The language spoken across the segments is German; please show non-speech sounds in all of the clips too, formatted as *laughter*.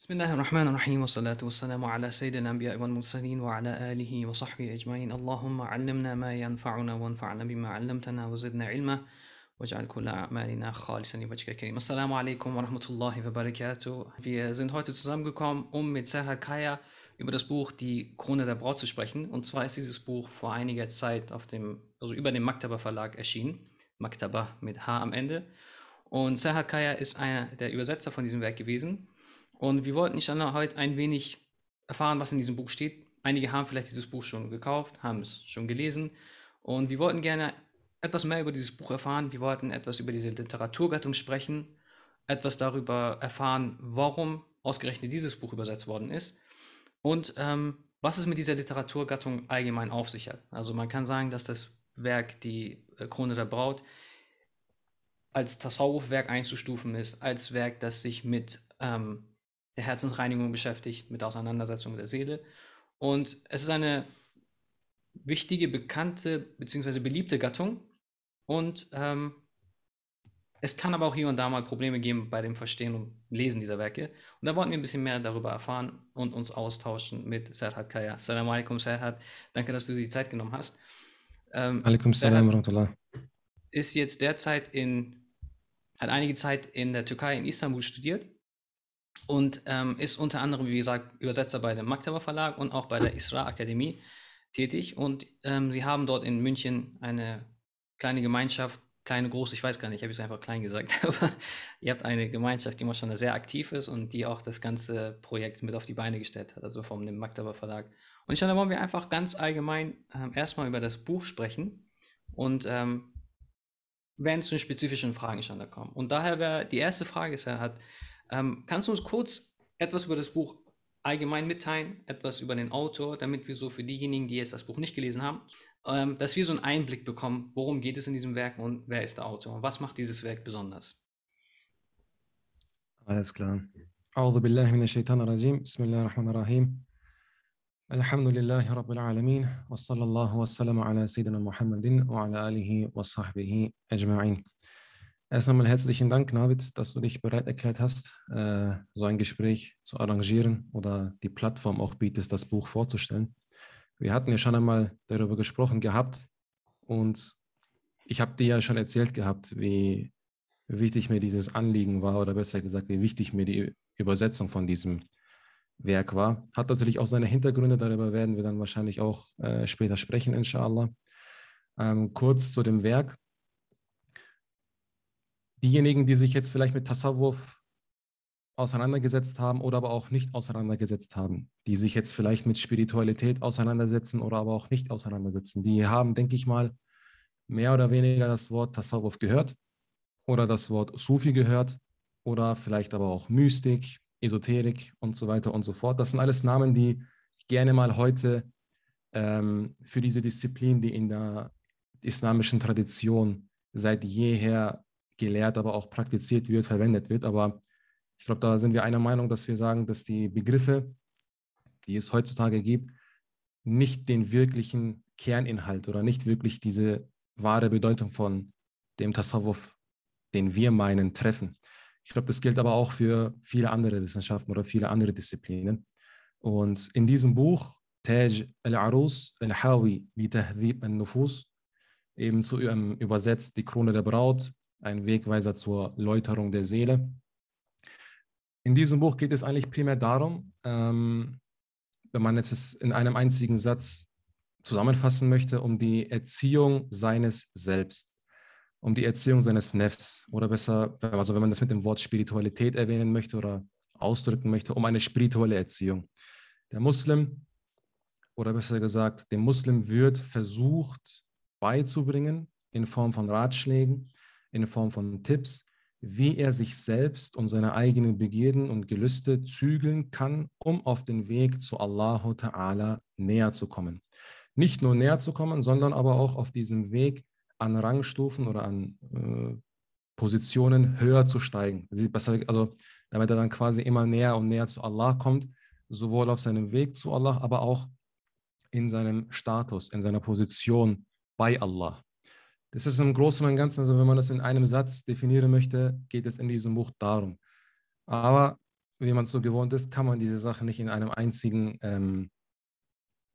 بسم الله الرحمن الرحيم والصلاة والسلام على سيد الأنبياء والمرسلين وعلى آله وصحبه أجمعين اللهم علمنا ما ينفعنا وانفعنا بما علمتنا وزدنا علما واجعل كل أعمالنا خالصا لوجهك الكريم Assalamu alaikum wa rahmatullahi wa barakatuh. Wir sind heute zusammengekommen, um mit Serhat Kaya über das Buch Die Krone der Braut zu sprechen. Und zwar ist dieses Buch vor einiger Zeit auf dem, also über dem Maktaba Verlag erschienen. Maktaba mit H am Ende. Und Serhat Kaya ist einer der Übersetzer von diesem Werk gewesen. Und wir wollten inshallah heute ein wenig erfahren, was in diesem Buch steht. Einige haben vielleicht dieses Buch schon gekauft, haben es schon gelesen. Und wir wollten gerne etwas mehr über dieses Buch erfahren. Wir wollten etwas über diese Literaturgattung sprechen, etwas darüber erfahren, warum ausgerechnet dieses Buch übersetzt worden ist und ähm, was es mit dieser Literaturgattung allgemein auf sich hat. Also man kann sagen, dass das Werk, die äh, Krone der Braut, als Tasawwuf-Werk einzustufen ist, als Werk, das sich mit ähm, der Herzensreinigung beschäftigt, mit der Auseinandersetzung mit der Seele. Und es ist eine wichtige, bekannte bzw. beliebte Gattung. Und ähm, es kann aber auch hier und da mal Probleme geben bei dem Verstehen und Lesen dieser Werke. Und da wollten wir ein bisschen mehr darüber erfahren und uns austauschen mit Serhat Kaya. Assalamu alaikum, Serhat. Danke, dass du dir die Zeit genommen hast. Ähm, alaikum salam rahmatullah. Ist jetzt derzeit in, hat einige Zeit in der Türkei, in Istanbul studiert und ähm, ist unter anderem, wie gesagt, Übersetzer bei dem Maktaba Verlag und auch bei der Isra Akademie tätig. Und ähm, sie haben dort in München eine kleine Gemeinschaft, kleine, große, ich weiß gar nicht, ich habe es einfach klein gesagt, *laughs* aber ihr habt eine Gemeinschaft, die schon sehr aktiv ist und die auch das ganze Projekt mit auf die Beine gestellt hat, also vom dem Maktaba Verlag. Und ich wollen wir einfach ganz allgemein ähm, erstmal über das Buch sprechen und ähm, werden zu spezifischen Fragen schon da kommen. Und daher wäre die erste Frage, ist, er hat, ähm, kannst du uns kurz etwas über das Buch allgemein mitteilen, etwas über den Autor, damit wir so für diejenigen, die jetzt das Buch nicht gelesen haben, ähm, dass wir so einen Einblick bekommen, worum geht es in diesem Werk und wer ist der Autor? Was macht dieses Werk besonders? Alles klar. أعوذ بالله من الشيطان الرجيم بسم الله الرحمن الرحيم الحمد لله رب العالمين وصلى الله وسلم على سيدنا محمد وعلى آله وصحبه أجمعين Erst einmal herzlichen Dank, Navid, dass du dich bereit erklärt hast, äh, so ein Gespräch zu arrangieren oder die Plattform auch bietest, das Buch vorzustellen. Wir hatten ja schon einmal darüber gesprochen gehabt und ich habe dir ja schon erzählt gehabt, wie wichtig mir dieses Anliegen war oder besser gesagt, wie wichtig mir die Übersetzung von diesem Werk war. Hat natürlich auch seine Hintergründe, darüber werden wir dann wahrscheinlich auch äh, später sprechen, inshallah. Ähm, kurz zu dem Werk diejenigen, die sich jetzt vielleicht mit Tasawwuf auseinandergesetzt haben oder aber auch nicht auseinandergesetzt haben, die sich jetzt vielleicht mit Spiritualität auseinandersetzen oder aber auch nicht auseinandersetzen, die haben, denke ich mal, mehr oder weniger das Wort Tasawwuf gehört oder das Wort Sufi gehört oder vielleicht aber auch Mystik, Esoterik und so weiter und so fort. Das sind alles Namen, die gerne mal heute ähm, für diese Disziplin, die in der islamischen Tradition seit jeher gelehrt, aber auch praktiziert wird, verwendet wird. Aber ich glaube, da sind wir einer Meinung, dass wir sagen, dass die Begriffe, die es heutzutage gibt, nicht den wirklichen Kerninhalt oder nicht wirklich diese wahre Bedeutung von dem Tasawwuf, den wir meinen, treffen. Ich glaube, das gilt aber auch für viele andere Wissenschaften oder viele andere Disziplinen. Und in diesem Buch, Taj al-Arus al-Hawi li Tahdhib al-Nufus, eben zu übersetzt die Krone der Braut, ein Wegweiser zur Läuterung der Seele. In diesem Buch geht es eigentlich primär darum, ähm, wenn man es in einem einzigen Satz zusammenfassen möchte, um die Erziehung seines Selbst, um die Erziehung seines Nefs oder besser, also wenn man das mit dem Wort Spiritualität erwähnen möchte oder ausdrücken möchte, um eine spirituelle Erziehung. Der Muslim, oder besser gesagt, dem Muslim wird versucht beizubringen in Form von Ratschlägen, in Form von Tipps, wie er sich selbst und seine eigenen Begierden und Gelüste zügeln kann, um auf den Weg zu Allahu Ta'ala näher zu kommen. Nicht nur näher zu kommen, sondern aber auch auf diesem Weg an Rangstufen oder an äh, Positionen höher zu steigen. Also damit er dann quasi immer näher und näher zu Allah kommt, sowohl auf seinem Weg zu Allah, aber auch in seinem Status, in seiner Position bei Allah. Das ist im Großen und Ganzen, also wenn man das in einem Satz definieren möchte, geht es in diesem Buch darum. Aber wie man es so gewohnt ist, kann man diese Sache nicht in einem einzigen ähm,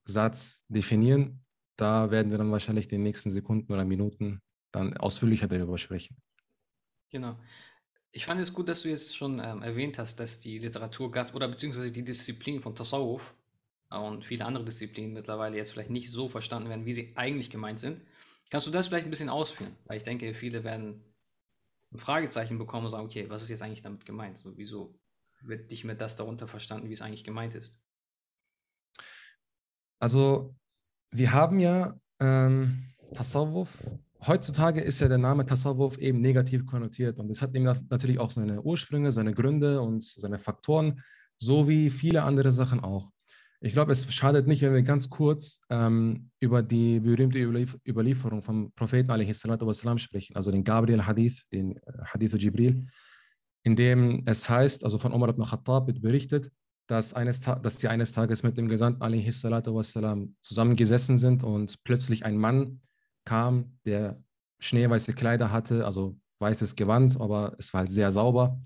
Satz definieren. Da werden wir dann wahrscheinlich in den nächsten Sekunden oder Minuten dann ausführlicher darüber sprechen. Genau. Ich fand es gut, dass du jetzt schon ähm, erwähnt hast, dass die Literatur oder beziehungsweise die Disziplin von Tasawwuf und viele andere Disziplinen mittlerweile jetzt vielleicht nicht so verstanden werden, wie sie eigentlich gemeint sind. Kannst du das vielleicht ein bisschen ausführen? Weil ich denke, viele werden ein Fragezeichen bekommen und sagen, okay, was ist jetzt eigentlich damit gemeint? So, wieso wird nicht mehr das darunter verstanden, wie es eigentlich gemeint ist? Also, wir haben ja ähm, Tasawwuf. Heutzutage ist ja der Name Tasawwuf eben negativ konnotiert und es hat eben natürlich auch seine Ursprünge, seine Gründe und seine Faktoren, so wie viele andere Sachen auch. Ich glaube, es schadet nicht, wenn wir ganz kurz ähm, über die berühmte Überlief Überlieferung vom Propheten wassalam, sprechen, also den Gabriel Hadith, den äh, Hadith Jibril, in dem es heißt, also von Umar ibn Khattab wird berichtet, dass, eines dass sie eines Tages mit dem Gesandten wassalam, zusammengesessen sind und plötzlich ein Mann kam, der schneeweiße Kleider hatte, also weißes Gewand, aber es war halt sehr sauber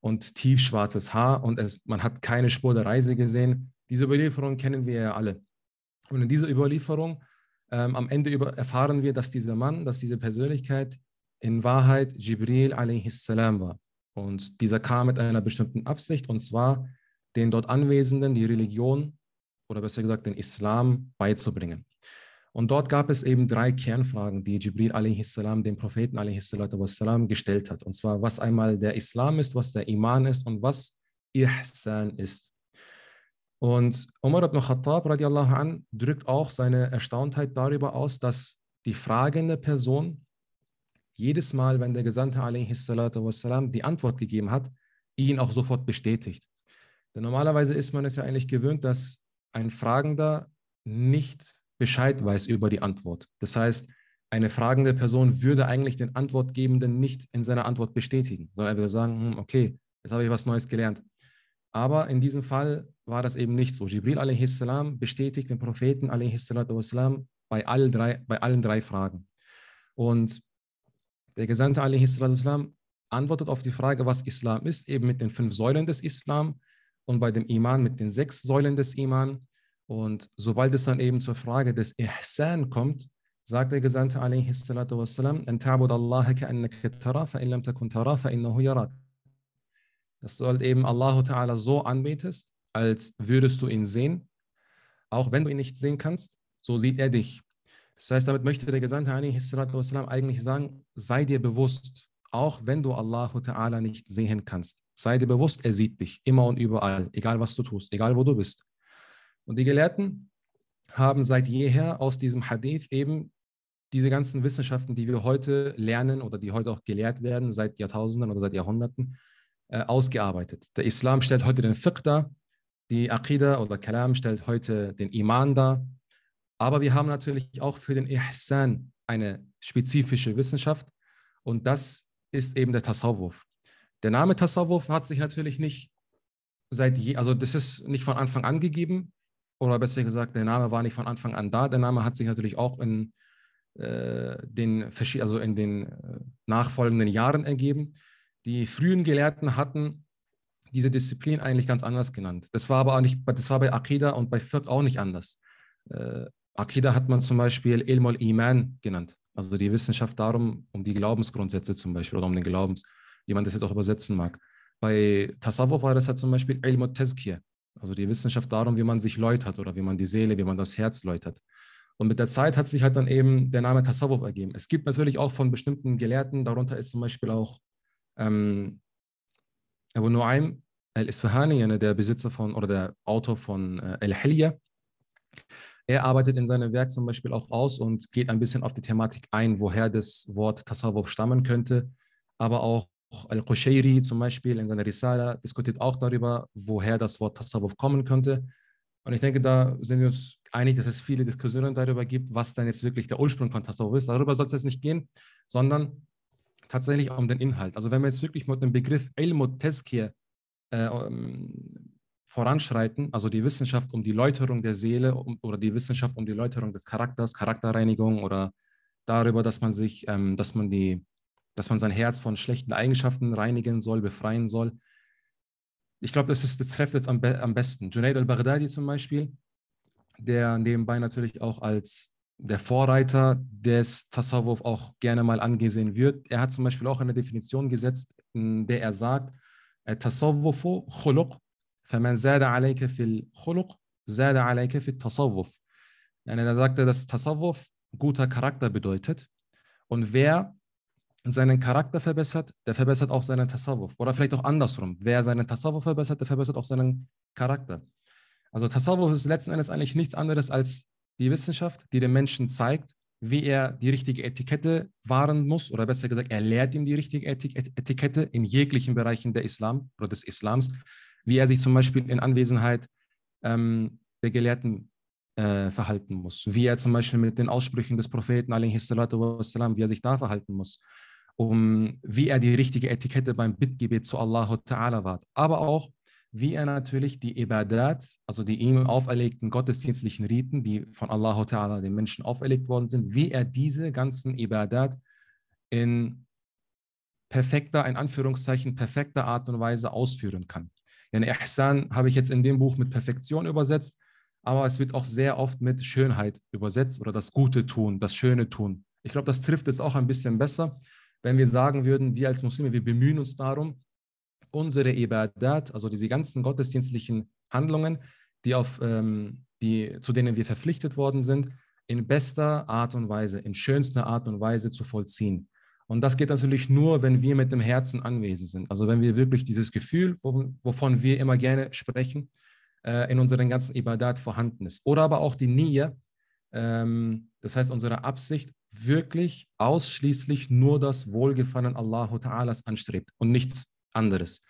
und tiefschwarzes Haar und es, man hat keine Spur der Reise gesehen diese Überlieferung kennen wir ja alle. Und in dieser Überlieferung ähm, am Ende über, erfahren wir, dass dieser Mann, dass diese Persönlichkeit in Wahrheit Jibril a.s. war. Und dieser kam mit einer bestimmten Absicht, und zwar den dort Anwesenden die Religion oder besser gesagt den Islam beizubringen. Und dort gab es eben drei Kernfragen, die Jibril a.s. dem Propheten a.s. gestellt hat. Und zwar, was einmal der Islam ist, was der Iman ist und was Ihsan ist. Und Umar ibn Khattab radiallahu an drückt auch seine Erstauntheit darüber aus, dass die fragende Person jedes Mal, wenn der Gesandte wassalam, die Antwort gegeben hat, ihn auch sofort bestätigt. Denn normalerweise ist man es ja eigentlich gewöhnt, dass ein Fragender nicht Bescheid weiß über die Antwort. Das heißt, eine fragende Person würde eigentlich den Antwortgebenden nicht in seiner Antwort bestätigen, sondern er würde sagen, hm, okay, jetzt habe ich was Neues gelernt. Aber in diesem Fall war das eben nicht so. Jibril a.s. bestätigt den Propheten a.s. bei, bei allen drei Fragen. Und der Gesandte a.s. antwortet auf die Frage, was Islam ist, eben mit den fünf Säulen des Islam und bei dem Iman mit den sechs Säulen des Iman. Und sobald es dann eben zur Frage des Ihsan kommt, sagt der Gesandte a.s. dass du halt eben Allah Ta'ala so anbetest, als würdest du ihn sehen. Auch wenn du ihn nicht sehen kannst, so sieht er dich. Das heißt, damit möchte der Gesandte eigentlich sagen, sei dir bewusst, auch wenn du Allah Ta'ala nicht sehen kannst, sei dir bewusst, er sieht dich immer und überall, egal was du tust, egal wo du bist. Und die Gelehrten haben seit jeher aus diesem Hadith eben diese ganzen Wissenschaften, die wir heute lernen oder die heute auch gelehrt werden, seit Jahrtausenden oder seit Jahrhunderten, äh, ausgearbeitet. Der Islam stellt heute den Fiqh dar, die Aqidah oder Kalam stellt heute den Iman dar. Aber wir haben natürlich auch für den Ihsan eine spezifische Wissenschaft und das ist eben der Tasawwuf. Der Name Tasawwuf hat sich natürlich nicht seit je, also das ist nicht von Anfang an gegeben oder besser gesagt, der Name war nicht von Anfang an da. Der Name hat sich natürlich auch in äh, den, also in den äh, nachfolgenden Jahren ergeben. Die frühen Gelehrten hatten diese Disziplin eigentlich ganz anders genannt. Das war aber auch nicht, das war bei Akida und bei Fiqh auch nicht anders. Äh, Akida hat man zum Beispiel Ilmul Iman genannt, also die Wissenschaft darum, um die Glaubensgrundsätze zum Beispiel oder um den Glaubens, wie man das jetzt auch übersetzen mag. Bei Tasawwuf war das halt zum Beispiel Ilmul Tezkir, also die Wissenschaft darum, wie man sich läutert oder wie man die Seele, wie man das Herz läutert. Und mit der Zeit hat sich halt dann eben der Name Tasawwuf ergeben. Es gibt natürlich auch von bestimmten Gelehrten, darunter ist zum Beispiel auch ähm, Abu Nuaym al-Isfahani, der Besitzer von oder der Autor von äh, Al-Hilya, er arbeitet in seinem Werk zum Beispiel auch aus und geht ein bisschen auf die Thematik ein, woher das Wort Tasawwuf stammen könnte. Aber auch Al-Qushayri zum Beispiel in seiner Risala diskutiert auch darüber, woher das Wort Tasawwuf kommen könnte. Und ich denke, da sind wir uns einig, dass es viele Diskussionen darüber gibt, was dann jetzt wirklich der Ursprung von Tasawwuf ist. Darüber sollte es nicht gehen, sondern tatsächlich um den Inhalt. Also wenn wir jetzt wirklich mit dem Begriff Ilmut Tezkir äh, um, voranschreiten, also die Wissenschaft um die Läuterung der Seele um, oder die Wissenschaft um die Läuterung des Charakters, Charakterreinigung oder darüber, dass man sich, ähm, dass man die, dass man sein Herz von schlechten Eigenschaften reinigen soll, befreien soll, ich glaube, das, das trifft es am, am besten. Junaid al-Baghdadi zum Beispiel, der nebenbei natürlich auch als der Vorreiter des Tasawwuf auch gerne mal angesehen wird. Er hat zum Beispiel auch eine Definition gesetzt, in der er sagt, Tasawwufu khuluq, faman zada alayka fil khuluq, zada alayka fil tasawwuf. Da sagt er, dass Tasawwuf guter Charakter bedeutet. Und wer seinen Charakter verbessert, der verbessert auch seinen Tasawwuf. Oder vielleicht auch andersrum. Wer seinen Tasawwuf verbessert, der verbessert auch seinen Charakter. Also Tasawwuf ist letzten Endes eigentlich nichts anderes als die Wissenschaft, die dem Menschen zeigt, wie er die richtige Etikette wahren muss, oder besser gesagt, er lehrt ihm die richtige Etikette in jeglichen Bereichen der Islam oder des Islams, wie er sich zum Beispiel in Anwesenheit ähm, der Gelehrten äh, verhalten muss, wie er zum Beispiel mit den Aussprüchen des Propheten, wassalam, wie er sich da verhalten muss, um wie er die richtige Etikette beim Bittgebet zu Allah wahrt, aber auch, wie er natürlich die Ibadat, also die ihm auferlegten gottesdienstlichen Riten, die von Allah Ta'ala den Menschen auferlegt worden sind, wie er diese ganzen Ibadat in perfekter, in Anführungszeichen, perfekter Art und Weise ausführen kann. Den Ihsan habe ich jetzt in dem Buch mit Perfektion übersetzt, aber es wird auch sehr oft mit Schönheit übersetzt oder das Gute tun, das Schöne tun. Ich glaube, das trifft es auch ein bisschen besser, wenn wir sagen würden, wir als Muslime, wir bemühen uns darum, unsere Ibadat, also diese ganzen gottesdienstlichen Handlungen, die auf, ähm, die, zu denen wir verpflichtet worden sind, in bester Art und Weise, in schönster Art und Weise zu vollziehen. Und das geht natürlich nur, wenn wir mit dem Herzen anwesend sind. Also wenn wir wirklich dieses Gefühl, wovon wir immer gerne sprechen, äh, in unseren ganzen Ibadat vorhanden ist. Oder aber auch die Nia, ähm, das heißt unsere Absicht, wirklich ausschließlich nur das Wohlgefallen Allahu Ta'alas anstrebt und nichts anderes.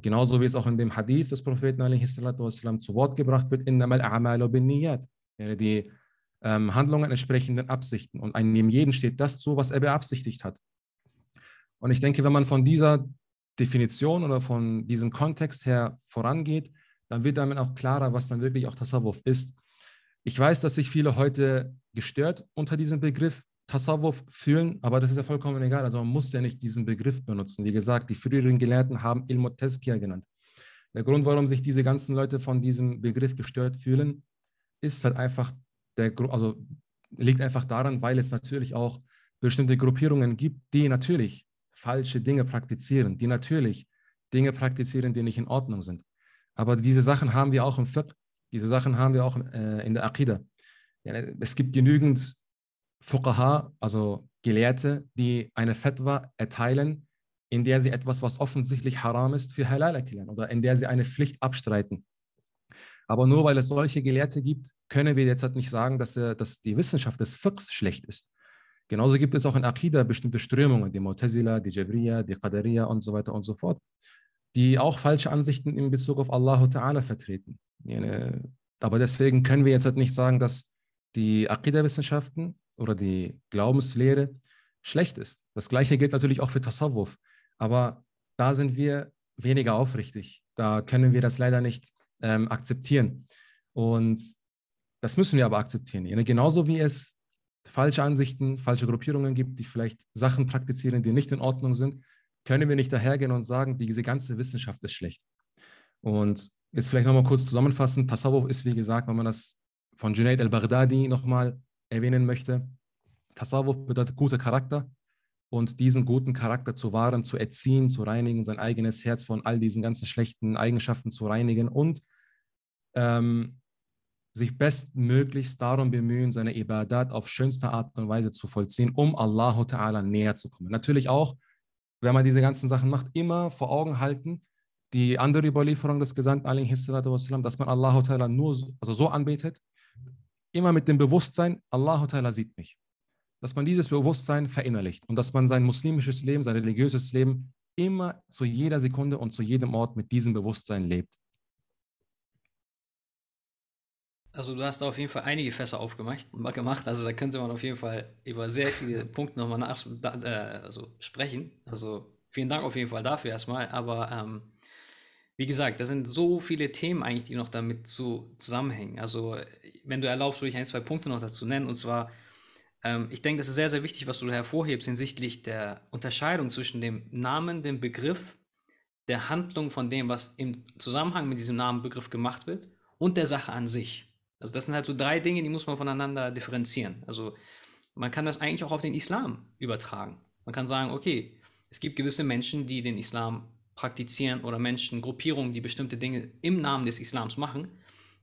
Genauso wie es auch in dem Hadith des Propheten والسلام, zu Wort gebracht wird, die ähm, Handlungen entsprechenden Absichten. Und einem jeden steht das zu, was er beabsichtigt hat. Und ich denke, wenn man von dieser Definition oder von diesem Kontext her vorangeht, dann wird damit auch klarer, was dann wirklich auch Tasawwuf ist. Ich weiß, dass sich viele heute gestört unter diesem Begriff Tasawwuf fühlen, aber das ist ja vollkommen egal. Also man muss ja nicht diesen Begriff benutzen. Wie gesagt, die früheren Gelehrten haben Ilmut Tezkia genannt. Der Grund, warum sich diese ganzen Leute von diesem Begriff gestört fühlen, ist halt einfach der, also liegt einfach daran, weil es natürlich auch bestimmte Gruppierungen gibt, die natürlich falsche Dinge praktizieren, die natürlich Dinge praktizieren, die nicht in Ordnung sind. Aber diese Sachen haben wir auch im Fiqh, diese Sachen haben wir auch äh, in der Aqidah. Ja, es gibt genügend Fuqaha, also Gelehrte, die eine Fatwa erteilen, in der sie etwas, was offensichtlich haram ist, für halal erklären oder in der sie eine Pflicht abstreiten. Aber nur weil es solche Gelehrte gibt, können wir jetzt halt nicht sagen, dass, äh, dass die Wissenschaft des Fiqhs schlecht ist. Genauso gibt es auch in Aqidah bestimmte Strömungen, die Mu'tazila, die Jabriya, die Qadariya und so weiter und so fort, die auch falsche Ansichten in Bezug auf Allah Ta'ala vertreten. Aber deswegen können wir jetzt halt nicht sagen, dass die Aqidah-Wissenschaften oder die Glaubenslehre schlecht ist. Das gleiche gilt natürlich auch für Tasawwuf. Aber da sind wir weniger aufrichtig. Da können wir das leider nicht ähm, akzeptieren. Und das müssen wir aber akzeptieren. Genauso wie es falsche Ansichten, falsche Gruppierungen gibt, die vielleicht Sachen praktizieren, die nicht in Ordnung sind, können wir nicht dahergehen und sagen, diese ganze Wissenschaft ist schlecht. Und jetzt vielleicht nochmal kurz zusammenfassen. Tasawwuf ist, wie gesagt, wenn man das von Junaid al-Baghdadi nochmal erwähnen möchte. Tasawwuf bedeutet guter Charakter und diesen guten Charakter zu wahren, zu erziehen, zu reinigen, sein eigenes Herz von all diesen ganzen schlechten Eigenschaften zu reinigen und ähm, sich bestmöglichst darum bemühen, seine Ibadat auf schönste Art und Weise zu vollziehen, um Allah Ta'ala näher zu kommen. Natürlich auch, wenn man diese ganzen Sachen macht, immer vor Augen halten, die andere Überlieferung des Gesandten, dass man Allah Ta'ala nur so, also so anbetet, immer mit dem Bewusstsein, Allah Ta'ala sieht mich. Dass man dieses Bewusstsein verinnerlicht und dass man sein muslimisches Leben, sein religiöses Leben immer zu jeder Sekunde und zu jedem Ort mit diesem Bewusstsein lebt. Also du hast da auf jeden Fall einige Fässer aufgemacht, gemacht. Also da könnte man auf jeden Fall über sehr viele *laughs* Punkte nochmal nach, äh, also sprechen. Also vielen Dank auf jeden Fall dafür erstmal. Aber ähm, wie gesagt, da sind so viele Themen eigentlich, die noch damit zu, zusammenhängen. Also, wenn du erlaubst, würde ich ein, zwei Punkte noch dazu nennen. Und zwar, ähm, ich denke, das ist sehr, sehr wichtig, was du hervorhebst hinsichtlich der Unterscheidung zwischen dem Namen, dem Begriff der Handlung von dem, was im Zusammenhang mit diesem Namenbegriff gemacht wird und der Sache an sich. Also das sind halt so drei Dinge, die muss man voneinander differenzieren. Also man kann das eigentlich auch auf den Islam übertragen. Man kann sagen, okay, es gibt gewisse Menschen, die den Islam praktizieren oder Menschen, Gruppierungen, die bestimmte Dinge im Namen des Islams machen.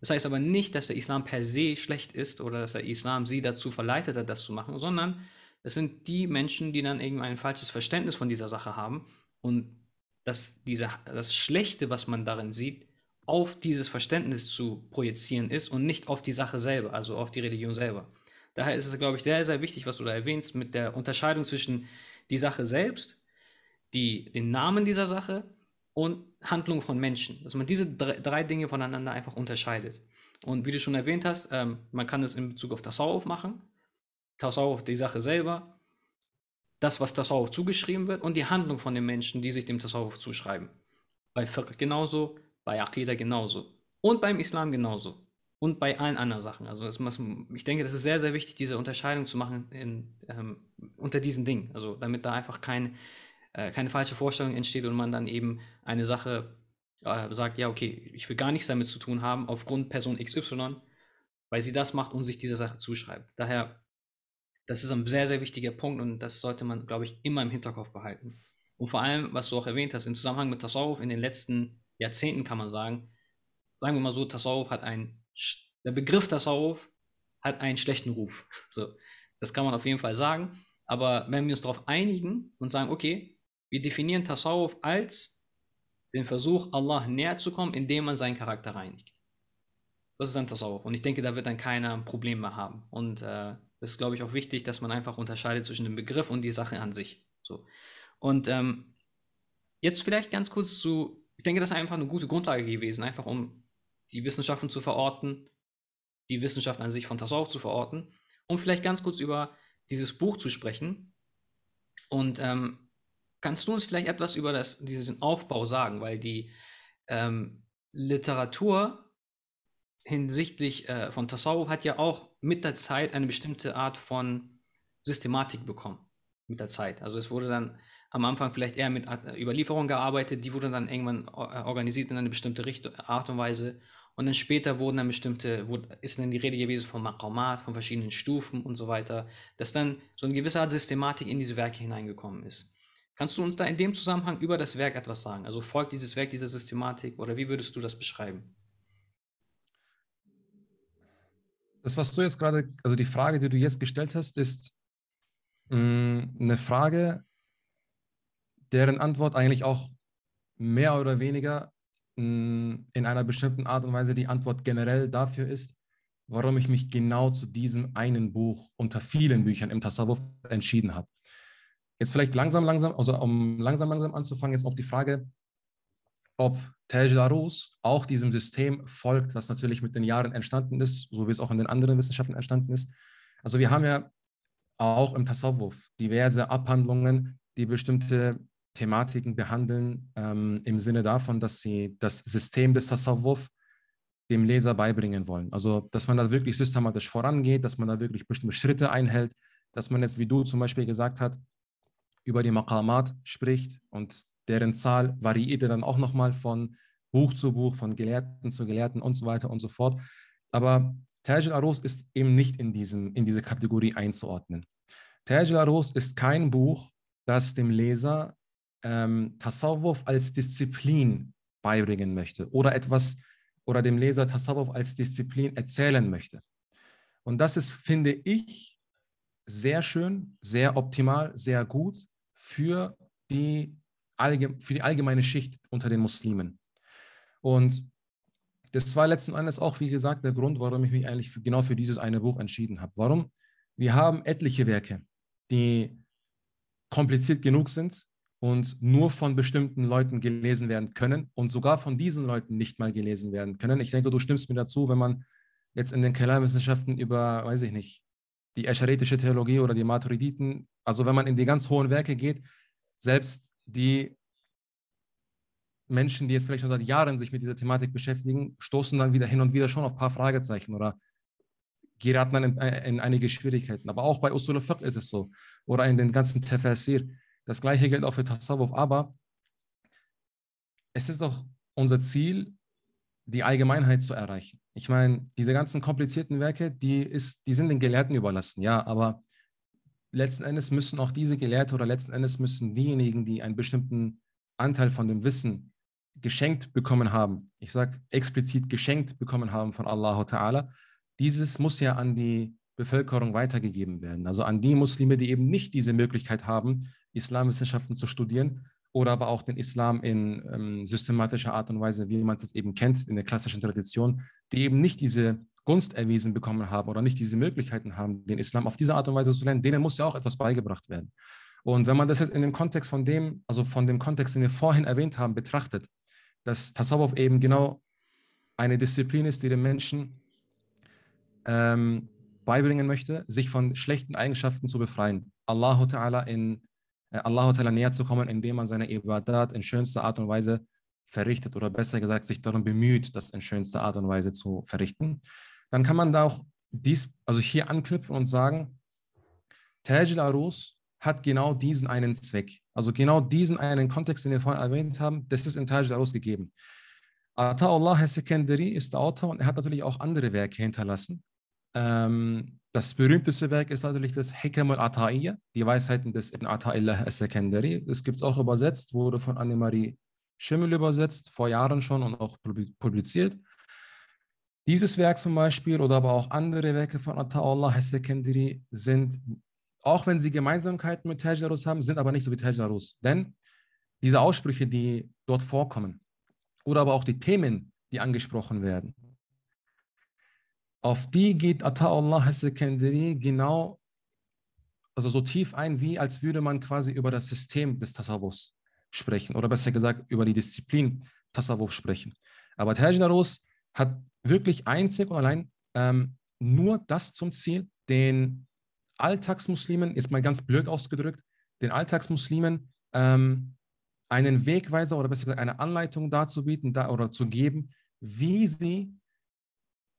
Das heißt aber nicht, dass der Islam per se schlecht ist oder dass der Islam sie dazu verleitet hat, das zu machen, sondern es sind die Menschen, die dann irgendwie ein falsches Verständnis von dieser Sache haben und dass diese, das Schlechte, was man darin sieht, auf dieses Verständnis zu projizieren ist und nicht auf die Sache selber, also auf die Religion selber. Daher ist es, glaube ich, sehr, sehr wichtig, was du da erwähnst, mit der Unterscheidung zwischen die Sache selbst, die, den Namen dieser Sache und Handlung von Menschen. Dass man diese drei, drei Dinge voneinander einfach unterscheidet. Und wie du schon erwähnt hast, ähm, man kann es in Bezug auf Tasawuf machen, Tasawuf die Sache selber, das, was Tasawuf zugeschrieben wird und die Handlung von den Menschen, die sich dem Tasawuf zuschreiben. Bei Fiqh genauso, bei Aqidah genauso und beim Islam genauso und bei allen anderen Sachen. Also das, ich denke, das ist sehr, sehr wichtig, diese Unterscheidung zu machen in, ähm, unter diesen Dingen. Also damit da einfach kein, äh, keine falsche Vorstellung entsteht und man dann eben eine Sache äh, sagt, ja, okay, ich will gar nichts damit zu tun haben aufgrund Person XY, weil sie das macht und sich dieser Sache zuschreibt. Daher, das ist ein sehr, sehr wichtiger Punkt und das sollte man, glaube ich, immer im Hinterkopf behalten. Und vor allem, was du auch erwähnt hast, im Zusammenhang mit Tasawuf in den letzten Jahrzehnten kann man sagen, sagen wir mal so, Tasawuf hat ein der Begriff Tasawuf hat einen schlechten Ruf. *laughs* So, das kann man auf jeden Fall sagen. Aber wenn wir uns darauf einigen und sagen, okay, wir definieren Tasawuf als den Versuch, Allah näher zu kommen, indem man seinen Charakter reinigt. Das ist dann Tasawuf. Und ich denke, da wird dann keiner ein Problem mehr haben. Und äh, das ist, glaube ich, auch wichtig, dass man einfach unterscheidet zwischen dem Begriff und die Sache an sich. So. Und ähm, jetzt vielleicht ganz kurz zu, ich denke, das ist einfach eine gute Grundlage gewesen, einfach um die Wissenschaften zu verorten, die Wissenschaft an sich von Tasawuf zu verorten, um vielleicht ganz kurz über dieses Buch zu sprechen. Und ähm, kannst du uns vielleicht etwas über das, diesen Aufbau sagen, weil die ähm, Literatur hinsichtlich äh, von Tasawuf hat ja auch mit der Zeit eine bestimmte Art von Systematik bekommen. Mit der Zeit. Also es wurde dann am Anfang vielleicht eher mit äh, Überlieferung gearbeitet, die wurde dann irgendwann äh, organisiert in eine bestimmte Richtung, Art und Weise und dann später wurden dann bestimmte, ist dann die Rede gewesen von Maqamat, von verschiedenen Stufen und so weiter, dass dann so eine gewisse Art Systematik in diese Werke hineingekommen ist. Kannst du uns da in dem Zusammenhang über das Werk etwas sagen? Also folgt dieses Werk dieser Systematik oder wie würdest du das beschreiben? Das, was du jetzt gerade, also die Frage, die du jetzt gestellt hast, ist mh, mm, eine Frage, deren Antwort eigentlich auch mehr oder weniger in einer bestimmten Art und Weise die Antwort generell dafür ist, warum ich mich genau zu diesem einen Buch unter vielen Büchern im Tasawwuf entschieden habe. Jetzt vielleicht langsam, langsam, also um langsam, langsam anzufangen, jetzt auch die Frage, ob Taj Larus auch diesem System folgt, das natürlich mit den Jahren entstanden ist, so wie es auch in den anderen Wissenschaften entstanden ist. Also wir haben ja auch im Tasawwuf diverse Abhandlungen, die bestimmte Thematiken behandeln, ähm, im Sinne davon, dass sie das System des Tasawwuf dem Leser beibringen wollen. Also, dass man da wirklich systematisch vorangeht, dass man da wirklich bestimmte Schritte einhält, dass man jetzt, wie du zum Beispiel gesagt hast, über die Maqamat spricht und deren Zahl variiert dann auch nochmal von Buch zu Buch, von Gelehrten zu Gelehrten und so weiter und so fort. Aber Taj al-Arus ist eben nicht in, diesem, in diese Kategorie einzuordnen. Taj al-Arus ist kein Buch, das dem Leser ähm, Tasawwuf als Disziplin beibringen möchte oder etwas oder dem Leser Tasawwuf als Disziplin erzählen möchte. Und das ist, finde ich, sehr schön, sehr optimal, sehr gut für die, für die allgemeine Schicht unter den Muslimen. Und das war letzten Endes auch, wie gesagt, der Grund, warum ich mich eigentlich für, genau für dieses eine Buch entschieden habe. Warum? Wir haben etliche Werke, die kompliziert genug sind, und nur von bestimmten Leuten gelesen werden können und sogar von diesen Leuten nicht mal gelesen werden können. Ich denke, du stimmst mir dazu, wenn man jetzt in den Kellerwissenschaften über, weiß ich nicht, die escharitische Theologie oder die Maturiditen, also wenn man in die ganz hohen Werke geht, selbst die Menschen, die jetzt vielleicht schon seit Jahren sich mit dieser Thematik beschäftigen, stoßen dann wieder hin und wieder schon auf ein paar Fragezeichen oder geraten dann in, in einige Schwierigkeiten. Aber auch bei Usul al ist es so. Oder in den ganzen Tafsir. Das gleiche gilt auch für Tasawwuf, aber es ist doch unser Ziel, die Allgemeinheit zu erreichen. Ich meine, diese ganzen komplizierten Werke, die, ist, die sind den Gelehrten überlassen, ja, aber letzten Endes müssen auch diese Gelehrte oder letzten Endes müssen diejenigen, die einen bestimmten Anteil von dem Wissen geschenkt bekommen haben, ich sage explizit geschenkt bekommen haben von Allah Ta'ala, dieses muss ja an die Bevölkerung weitergegeben werden. Also an die Muslime, die eben nicht diese Möglichkeit haben, Islamwissenschaften zu studieren oder aber auch den Islam in ähm, systematischer Art und Weise, wie man es eben kennt, in der klassischen Tradition, die eben nicht diese Gunst erwiesen bekommen haben oder nicht diese Möglichkeiten haben, den Islam auf diese Art und Weise zu lernen, denen muss ja auch etwas beigebracht werden. Und wenn man das jetzt in dem Kontext von dem, also von dem Kontext, den wir vorhin erwähnt haben, betrachtet, dass Tasawwuf eben genau eine Disziplin ist, die den Menschen ähm, beibringen möchte, sich von schlechten Eigenschaften zu befreien. Allah Ta'ala in äh, Allah Ta'ala näher zu kommen, indem man seine Ibadat in schönster Art und Weise verrichtet oder besser gesagt sich darum bemüht, das in schönster Art und Weise zu verrichten, dann kann man da auch dies, also hier anknüpfen und sagen, Taj al-Arus hat genau diesen einen Zweck. Also genau diesen einen Kontext, den wir vorhin erwähnt haben, das ist in Taj al-Arus gegeben. Ata'ullah Sekendari ist der Autor und er hat natürlich auch andere Werke hinterlassen. Ähm, das berühmteste Werk ist natürlich das Hikam al-Ata'iyya, die Weisheiten des Ibn Ata'illah al-Sekandari. Das gibt es auch übersetzt, wurde von Annemarie Schimmel übersetzt, vor Jahren schon und auch publiziert. Dieses Werk zum Beispiel oder aber auch andere Werke von Ata'ullah al-Sekandari sind, auch wenn sie Gemeinsamkeiten mit Tajdarus haben, sind aber nicht so wie Tajdarus. Denn diese Aussprüche, die dort vorkommen, oder aber auch die Themen, die angesprochen werden, auf die geht Ata'ullah Sekandari genau, also so tief ein, wie als würde man quasi über das System des Tasawwufs sprechen oder besser gesagt über die Disziplin Tasawwuf sprechen. Aber Tajdarus hat wirklich einzig und allein ähm, nur das zum Ziel, den Alltagsmuslimen, jetzt mal ganz blöd ausgedrückt, den Alltagsmuslimen ähm, einen Wegweiser oder besser gesagt eine Anleitung dazu bieten da, oder zu geben, wie sie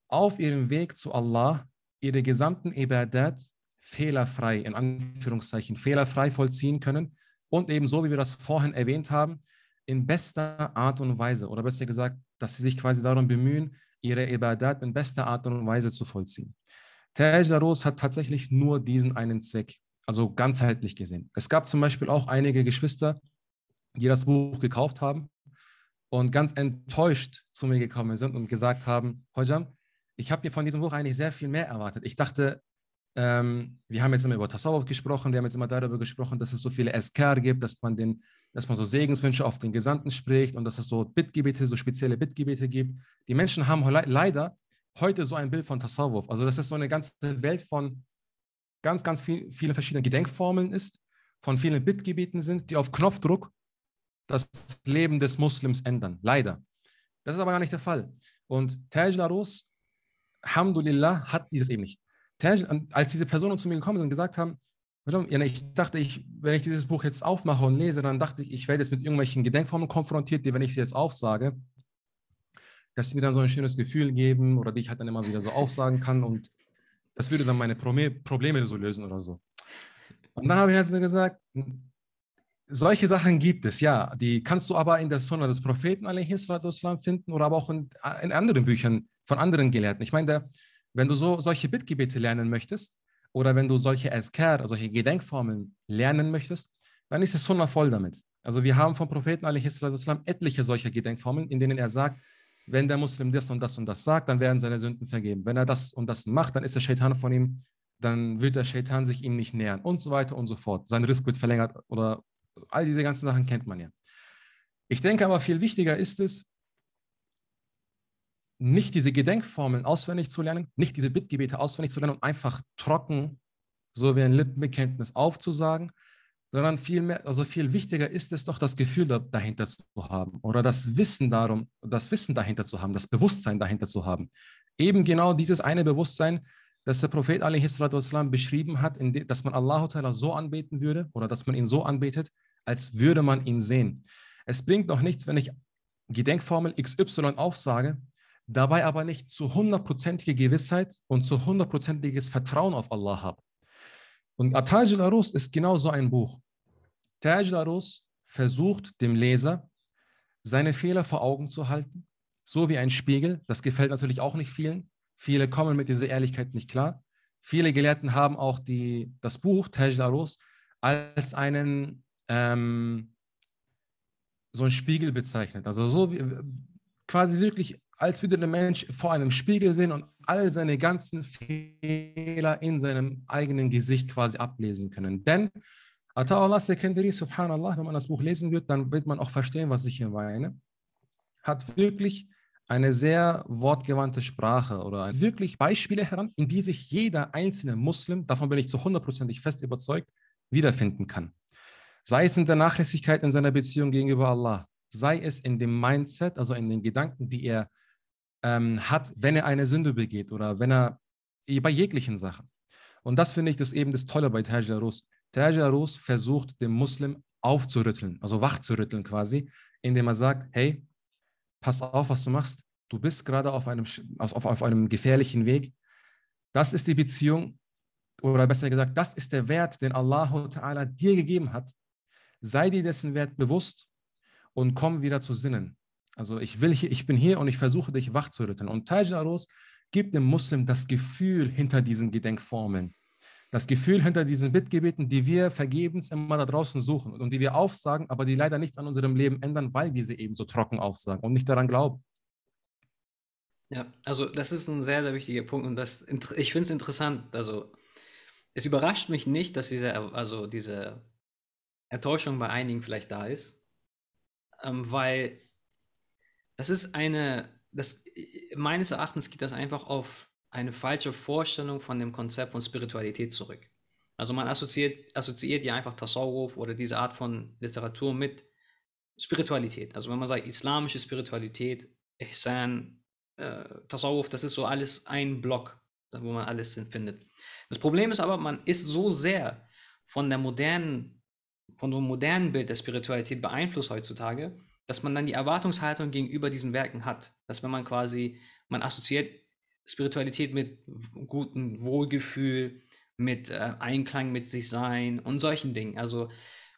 auf ihrem Weg zu Allah ihre gesamten Ibadat fehlerfrei, in Anführungszeichen, fehlerfrei vollziehen können und ebenso, wie wir das vorhin erwähnt haben, in bester Art und Weise. Oder besser gesagt, dass sie sich quasi darum bemühen, ihre Ibadat in bester Art und Weise zu vollziehen. Taj Daros hat tatsächlich nur diesen einen Zweck, also ganzheitlich gesehen. Es gab zum Beispiel auch einige Geschwister, die das Buch gekauft haben und ganz enttäuscht zu mir gekommen sind und gesagt haben, Hojam, ich habe mir von diesem Buch eigentlich sehr viel mehr erwartet. Ich dachte, ähm, wir haben jetzt immer über Tasawwuf gesprochen, wir haben jetzt immer darüber gesprochen, dass es so viele Eskar gibt, dass man, den, dass man so Segenswünsche auf den Gesandten spricht und dass es so Bittgebete, so spezielle Bittgebete gibt. Die Menschen haben le leider heute so ein Bild von Tasawwuf. Also, dass es so eine ganze Welt von ganz, ganz viel, vielen verschiedenen Gedenkformeln ist, von vielen Bittgebeten sind, die auf Knopfdruck das Leben des Muslims ändern. Leider. Das ist aber gar nicht der Fall. Und Taj Larus Alhamdulillah, hat dieses eben nicht. Als diese Personen zu mir gekommen sind und gesagt haben, ich dachte, ich, wenn ich dieses Buch jetzt aufmache und lese, dann dachte ich, ich werde jetzt mit irgendwelchen Gedenkformen konfrontiert, die, wenn ich sie jetzt aufsage, dass sie mir dann so ein schönes Gefühl geben oder die ich halt dann immer wieder so aufsagen kann und das würde dann meine Probleme so lösen oder so. Und dann habe ich halt so gesagt, solche Sachen gibt es, ja. Die kannst du aber in der Sunna des Propheten finden oder aber auch in, in anderen Büchern von anderen Gelehrten. Ich meine, der, wenn du so solche Bittgebete lernen möchtest oder wenn du solche Azkar, solche Gedenkformeln lernen möchtest, dann ist es Sunna voll damit. Also wir haben vom Propheten etliche solcher Gedenkformeln, in denen er sagt, wenn der Muslim das und das und das sagt, dann werden seine Sünden vergeben. Wenn er das und das macht, dann ist der Shaitan von ihm, dann wird der Shaitan sich ihm nicht nähern und so weiter und so fort. Sein Risk wird verlängert oder all diese ganzen Sachen kennt man ja. Ich denke aber viel wichtiger ist es, nicht diese Gedenkformeln auswendig zu lernen, nicht diese Bittgebete auswendig zu lernen und einfach trocken, so wie ein Lippenbekenntnis aufzusagen, sondern viel mehr, also viel wichtiger ist es doch, das Gefühl dahinter zu haben oder das Wissen darum, das Wissen dahinter zu haben, das Bewusstsein dahinter zu haben. Eben genau dieses eine Bewusstsein, das der Prophet والسلام, beschrieben hat, dass man Allah so anbeten würde oder dass man ihn so anbetet, als würde man ihn sehen. Es bringt doch nichts, wenn ich Gedenkformel XY aufsage dabei aber nicht zu hundertprozentige Gewissheit und zu hundertprozentiges Vertrauen auf Allah habe. Und Ataj al-Arus ist genau so ein Buch. Taj al-Arus versucht dem Leser seine Fehler vor Augen zu halten, so wie ein Spiegel. Das gefällt natürlich auch nicht vielen. Viele kommen mit dieser Ehrlichkeit nicht klar. Viele Gelehrten haben auch die, das Buch Taj Laros als einen ähm, so ein Spiegel bezeichnet. Also so wie, quasi wirklich, als würde der Mensch vor einem Spiegel sehen und all seine ganzen Fehler in seinem eigenen Gesicht quasi ablesen können. Denn Allah Sekendari, subhanallah, wenn man das Buch lesen wird, dann wird man auch verstehen, was ich hier meine, hat wirklich eine sehr wortgewandte Sprache oder wirklich Beispiele heran, in die sich jeder einzelne Muslim, davon bin ich zu hundertprozentig fest überzeugt, wiederfinden kann. Sei es in der Nachlässigkeit in seiner Beziehung gegenüber Allah, sei es in dem Mindset, also in den Gedanken, die er ähm, hat, wenn er eine Sünde begeht oder wenn er bei jeglichen Sachen. Und das finde ich das eben das Tolle bei Taj Rus. Taj Rus versucht, den Muslim aufzurütteln, also wachzurütteln quasi, indem er sagt, hey, pass auf, was du machst. Du bist gerade auf einem, auf, auf einem gefährlichen Weg. Das ist die Beziehung, oder besser gesagt, das ist der Wert, den Allah Ta'ala dir gegeben hat. Sei dir dessen Wert bewusst und komm wieder zu Sinnen. Also ich will hier, ich bin hier und ich versuche dich wach zu rütteln. Und Tajaros gibt dem Muslim das Gefühl hinter diesen Gedenkformeln. Das Gefühl hinter diesen Bittgebeten, die wir vergebens immer da draußen suchen und die wir aufsagen, aber die leider nichts an unserem Leben ändern, weil wir sie eben so trocken aufsagen und nicht daran glauben. Ja, also das ist ein sehr, sehr wichtiger Punkt und das, ich finde es interessant. Also es überrascht mich nicht, dass diese, also diese Enttäuschung bei einigen vielleicht da ist, ähm, weil das ist eine, das, meines Erachtens geht das einfach auf eine falsche Vorstellung von dem Konzept von Spiritualität zurück. Also man assoziiert, assoziiert ja einfach Tasawwuf oder diese Art von Literatur mit Spiritualität. Also wenn man sagt islamische Spiritualität, Ihsan, äh, Tasawwuf, das ist so alles ein Block, wo man alles findet. Das Problem ist aber, man ist so sehr von der modernen von so einem modernen Bild der Spiritualität beeinflusst heutzutage, dass man dann die Erwartungshaltung gegenüber diesen Werken hat. Dass wenn man quasi, man assoziiert Spiritualität mit gutem Wohlgefühl, mit äh, Einklang mit sich sein und solchen Dingen. Also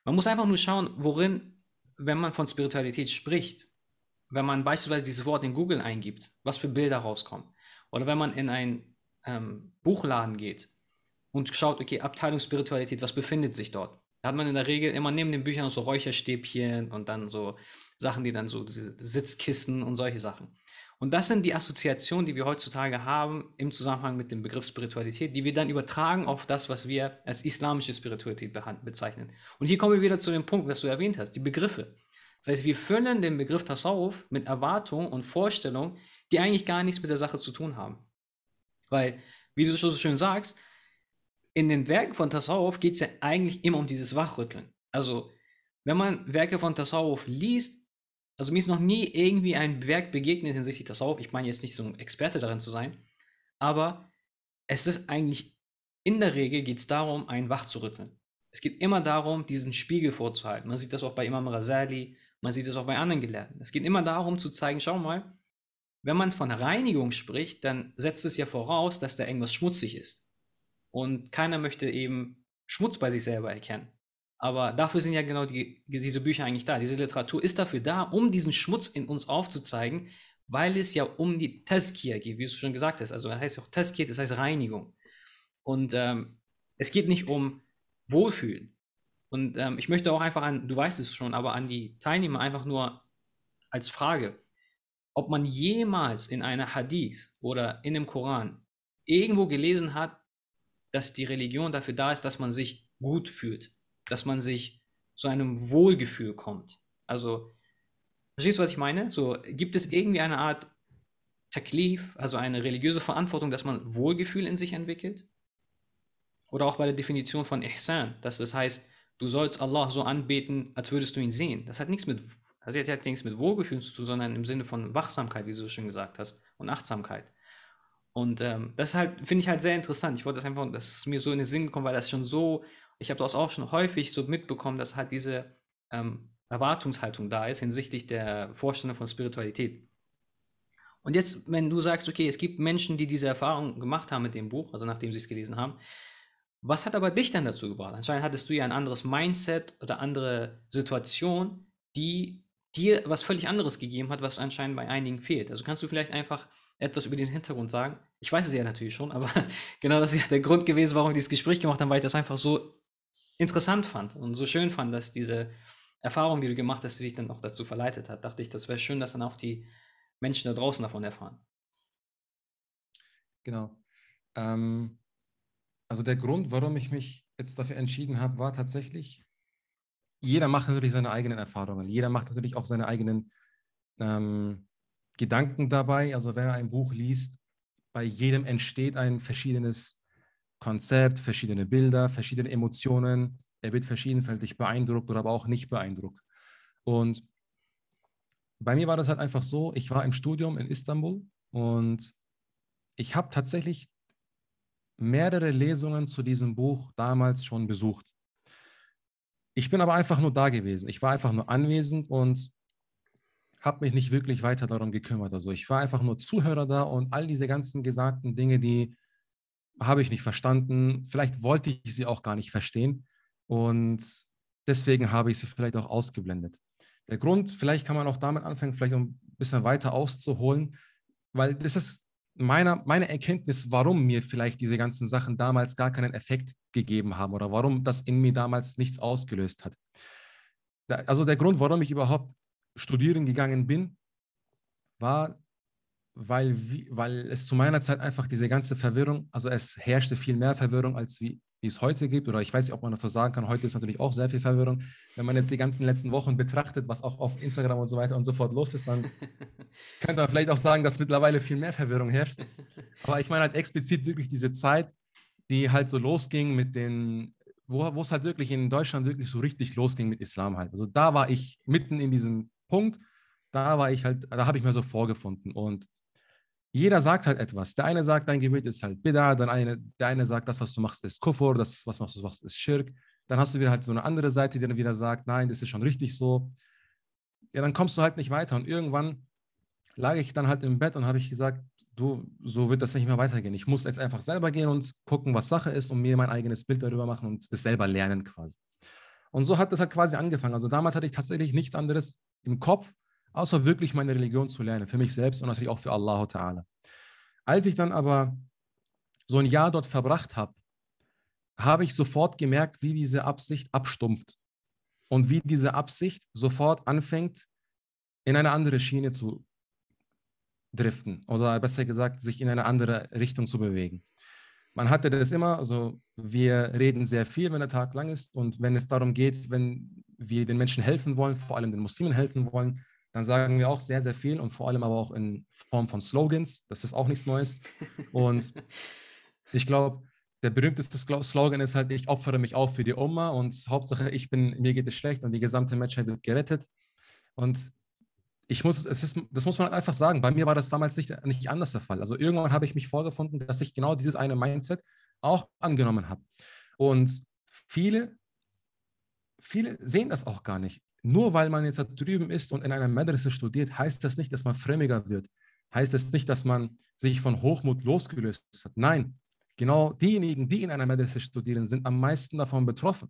man muss einfach nur schauen, worin, wenn man von Spiritualität spricht, wenn man beispielsweise dieses Wort in Google eingibt, was für Bilder rauskommen. Oder wenn man in einen ähm, Buchladen geht und schaut, okay, Abteilung Spiritualität, was befindet sich dort? Da hat man in der Regel immer neben den Büchern so Räucherstäbchen und dann so Sachen, die dann so Sitzkissen und solche Sachen. Und das sind die Assoziationen, die wir heutzutage haben im Zusammenhang mit dem Begriff Spiritualität, die wir dann übertragen auf das, was wir als islamische Spiritualität bezeichnen. Und hier kommen wir wieder zu dem Punkt, was du erwähnt hast, die Begriffe. Das heißt, wir füllen den Begriff Tasawuf mit Erwartungen und Vorstellungen, die eigentlich gar nichts mit der Sache zu tun haben. Weil, wie du so schön sagst, in den Werken von Tasawuf geht es ja eigentlich immer um dieses Wachrütteln. Also, wenn man Werke von Tasawuf liest, also mir ist noch nie irgendwie ein Werk begegnet hinsichtlich Tasawuf. Ich meine jetzt nicht so ein Experte darin zu sein, aber es ist eigentlich, in der Regel geht es darum, einen wach zu rütteln. Es geht immer darum, diesen Spiegel vorzuhalten. Man sieht das auch bei Imam Razali, man sieht das auch bei anderen Gelehrten. Es geht immer darum zu zeigen, schau mal, wenn man von Reinigung spricht, dann setzt es ja voraus, dass da irgendwas schmutzig ist. Und keiner möchte eben Schmutz bei sich selber erkennen. Aber dafür sind ja genau die, diese Bücher eigentlich da. Diese Literatur ist dafür da, um diesen Schmutz in uns aufzuzeigen, weil es ja um die Tazkir geht, wie du schon gesagt hast. Also das heißt auch Tazkir, das heißt Reinigung. Und ähm, es geht nicht um Wohlfühlen. Und ähm, ich möchte auch einfach an, du weißt es schon, aber an die Teilnehmer einfach nur als Frage, ob man jemals in einer Hadith oder in dem Koran irgendwo gelesen hat, dass die Religion dafür da ist, dass man sich gut fühlt, dass man sich zu einem Wohlgefühl kommt. Also, verstehst du, was ich meine? So, gibt es irgendwie eine Art Taklif, also eine religiöse Verantwortung, dass man Wohlgefühl in sich entwickelt? Oder auch bei der Definition von Ihsan, dass das heißt, du sollst Allah so anbeten, als würdest du ihn sehen. Das hat nichts mit, also hat nichts mit Wohlgefühl zu tun, sondern im Sinne von Wachsamkeit, wie du schon gesagt hast, und Achtsamkeit. Und ähm, das halt, finde ich halt sehr interessant. Ich wollte das einfach, das ist mir so in den Sinn gekommen, weil das schon so, ich habe das auch schon häufig so mitbekommen, dass halt diese ähm, Erwartungshaltung da ist hinsichtlich der Vorstellung von Spiritualität. Und jetzt, wenn du sagst, okay, es gibt Menschen, die diese Erfahrung gemacht haben mit dem Buch, also nachdem sie es gelesen haben, was hat aber dich dann dazu gebracht? Anscheinend hattest du ja ein anderes Mindset oder andere Situation, die dir was völlig anderes gegeben hat, was anscheinend bei einigen fehlt. Also kannst du vielleicht einfach etwas über den Hintergrund sagen? Ich weiß es ja natürlich schon, aber *laughs* genau das ist ja der Grund gewesen, warum wir dieses Gespräch gemacht haben, weil ich das einfach so interessant fand und so schön fand, dass diese Erfahrung, die du gemacht hast, die dich dann auch dazu verleitet hat. Dachte ich, das wäre schön, dass dann auch die Menschen da draußen davon erfahren. Genau. Ähm, also der Grund, warum ich mich jetzt dafür entschieden habe, war tatsächlich, jeder macht natürlich seine eigenen Erfahrungen. Jeder macht natürlich auch seine eigenen ähm, Gedanken dabei. Also wenn er ein Buch liest, bei jedem entsteht ein verschiedenes Konzept, verschiedene Bilder, verschiedene Emotionen. Er wird verschiedenfältig beeindruckt oder aber auch nicht beeindruckt. Und bei mir war das halt einfach so, ich war im Studium in Istanbul und ich habe tatsächlich mehrere Lesungen zu diesem Buch damals schon besucht. Ich bin aber einfach nur da gewesen. Ich war einfach nur anwesend und habe mich nicht wirklich weiter darum gekümmert. Also ich war einfach nur Zuhörer da und all diese ganzen gesagten Dinge, die habe ich nicht verstanden. Vielleicht wollte ich sie auch gar nicht verstehen und deswegen habe ich sie vielleicht auch ausgeblendet. Der Grund, vielleicht kann man auch damit anfangen, vielleicht um ein bisschen weiter auszuholen, weil das ist meiner, meine Erkenntnis, warum mir vielleicht diese ganzen Sachen damals gar keinen Effekt gegeben haben oder warum das in mir damals nichts ausgelöst hat. Also der Grund, warum ich überhaupt studieren gegangen bin, war, weil, weil es zu meiner Zeit einfach diese ganze Verwirrung, also es herrschte viel mehr Verwirrung, als wie, wie es heute gibt. Oder ich weiß nicht, ob man das so sagen kann. Heute ist natürlich auch sehr viel Verwirrung. Wenn man jetzt die ganzen letzten Wochen betrachtet, was auch auf Instagram und so weiter und so fort los ist, dann *laughs* könnte man vielleicht auch sagen, dass mittlerweile viel mehr Verwirrung herrscht. Aber ich meine halt explizit wirklich diese Zeit, die halt so losging mit den, wo, wo es halt wirklich in Deutschland wirklich so richtig losging mit Islam halt. Also da war ich mitten in diesem Punkt, da war ich halt, da habe ich mir so vorgefunden. Und jeder sagt halt etwas. Der eine sagt, dein Gebet ist halt Bida, dann eine, der eine sagt, das, was du machst, ist Kufur, das, was du machst, ist Schirk. Dann hast du wieder halt so eine andere Seite, die dann wieder sagt, nein, das ist schon richtig so. Ja, dann kommst du halt nicht weiter. Und irgendwann lag ich dann halt im Bett und habe ich gesagt, du, so wird das nicht mehr weitergehen. Ich muss jetzt einfach selber gehen und gucken, was Sache ist und mir mein eigenes Bild darüber machen und das selber lernen quasi. Und so hat das halt quasi angefangen. Also damals hatte ich tatsächlich nichts anderes im Kopf, außer wirklich meine Religion zu lernen, für mich selbst und natürlich auch für Allah Ta'ala. Als ich dann aber so ein Jahr dort verbracht habe, habe ich sofort gemerkt, wie diese Absicht abstumpft und wie diese Absicht sofort anfängt, in eine andere Schiene zu driften oder besser gesagt, sich in eine andere Richtung zu bewegen. Man hatte das immer, also wir reden sehr viel, wenn der Tag lang ist und wenn es darum geht, wenn wir den Menschen helfen wollen, vor allem den Muslimen helfen wollen, dann sagen wir auch sehr, sehr viel und vor allem aber auch in Form von Slogans. Das ist auch nichts Neues. Und *laughs* ich glaube, der berühmteste Slogan ist halt, ich opfere mich auf für die Oma und Hauptsache, ich bin, mir geht es schlecht und die gesamte Menschheit wird gerettet. Und ich muss, es ist, das muss man halt einfach sagen. Bei mir war das damals nicht, nicht anders der Fall. Also irgendwann habe ich mich vorgefunden, dass ich genau dieses eine Mindset auch angenommen habe. Und viele, viele sehen das auch gar nicht. Nur weil man jetzt da drüben ist und in einer Madrasa studiert, heißt das nicht, dass man frömmiger wird. Heißt das nicht, dass man sich von Hochmut losgelöst hat. Nein, genau diejenigen, die in einer Madrasa studieren, sind am meisten davon betroffen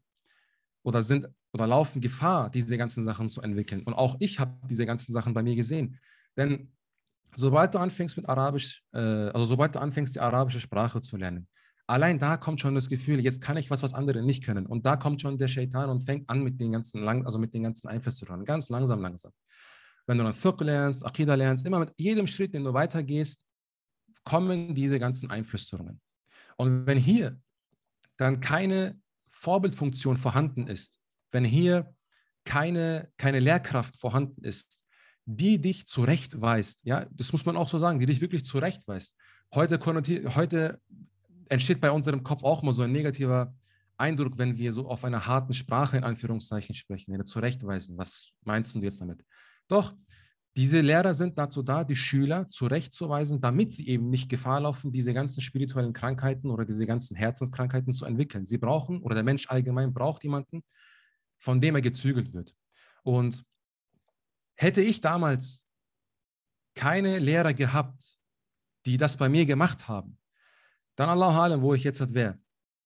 oder sind oder laufen Gefahr, diese ganzen Sachen zu entwickeln. Und auch ich habe diese ganzen Sachen bei mir gesehen. Denn sobald du anfängst mit Arabisch, äh, also sobald du anfängst, die arabische Sprache zu lernen, allein da kommt schon das Gefühl, jetzt kann ich was, was andere nicht können. Und da kommt schon der Shaitan und fängt an mit den ganzen, lang, also mit den ganzen Einflüssen, ganz langsam, langsam. Wenn du dann Fiqh lernst, Aqidah lernst, immer mit jedem Schritt, den du weitergehst, kommen diese ganzen Einflüsterungen. Und wenn hier dann keine Vorbildfunktion vorhanden ist, wenn hier keine, keine Lehrkraft vorhanden ist, die dich zurechtweist, ja, das muss man auch so sagen, die dich wirklich zurechtweist. Heute, heute entsteht bei unserem Kopf auch mal so ein negativer Eindruck, wenn wir so auf einer harten Sprache in Anführungszeichen sprechen, wenn wir zurechtweisen. Was meinst du jetzt damit? Doch, diese Lehrer sind dazu da, die Schüler zurechtzuweisen, damit sie eben nicht Gefahr laufen, diese ganzen spirituellen Krankheiten oder diese ganzen Herzenskrankheiten zu entwickeln. Sie brauchen, oder der Mensch allgemein braucht jemanden, von dem er gezügelt wird. Und hätte ich damals keine Lehrer gehabt, die das bei mir gemacht haben, dann Allah Alam, wo ich jetzt halt wäre.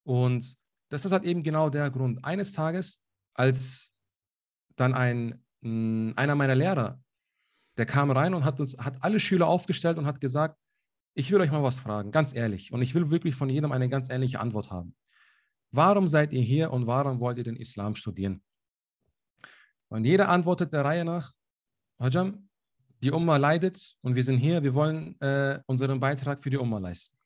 Und das ist halt eben genau der Grund. Eines Tages, als dann ein einer meiner Lehrer, der kam rein und hat, uns, hat alle Schüler aufgestellt und hat gesagt, ich will euch mal was fragen, ganz ehrlich. Und ich will wirklich von jedem eine ganz ehrliche Antwort haben. Warum seid ihr hier und warum wollt ihr den Islam studieren? Und jeder antwortet der Reihe nach, Hajam, die Umma leidet und wir sind hier, wir wollen äh, unseren Beitrag für die Umma leisten.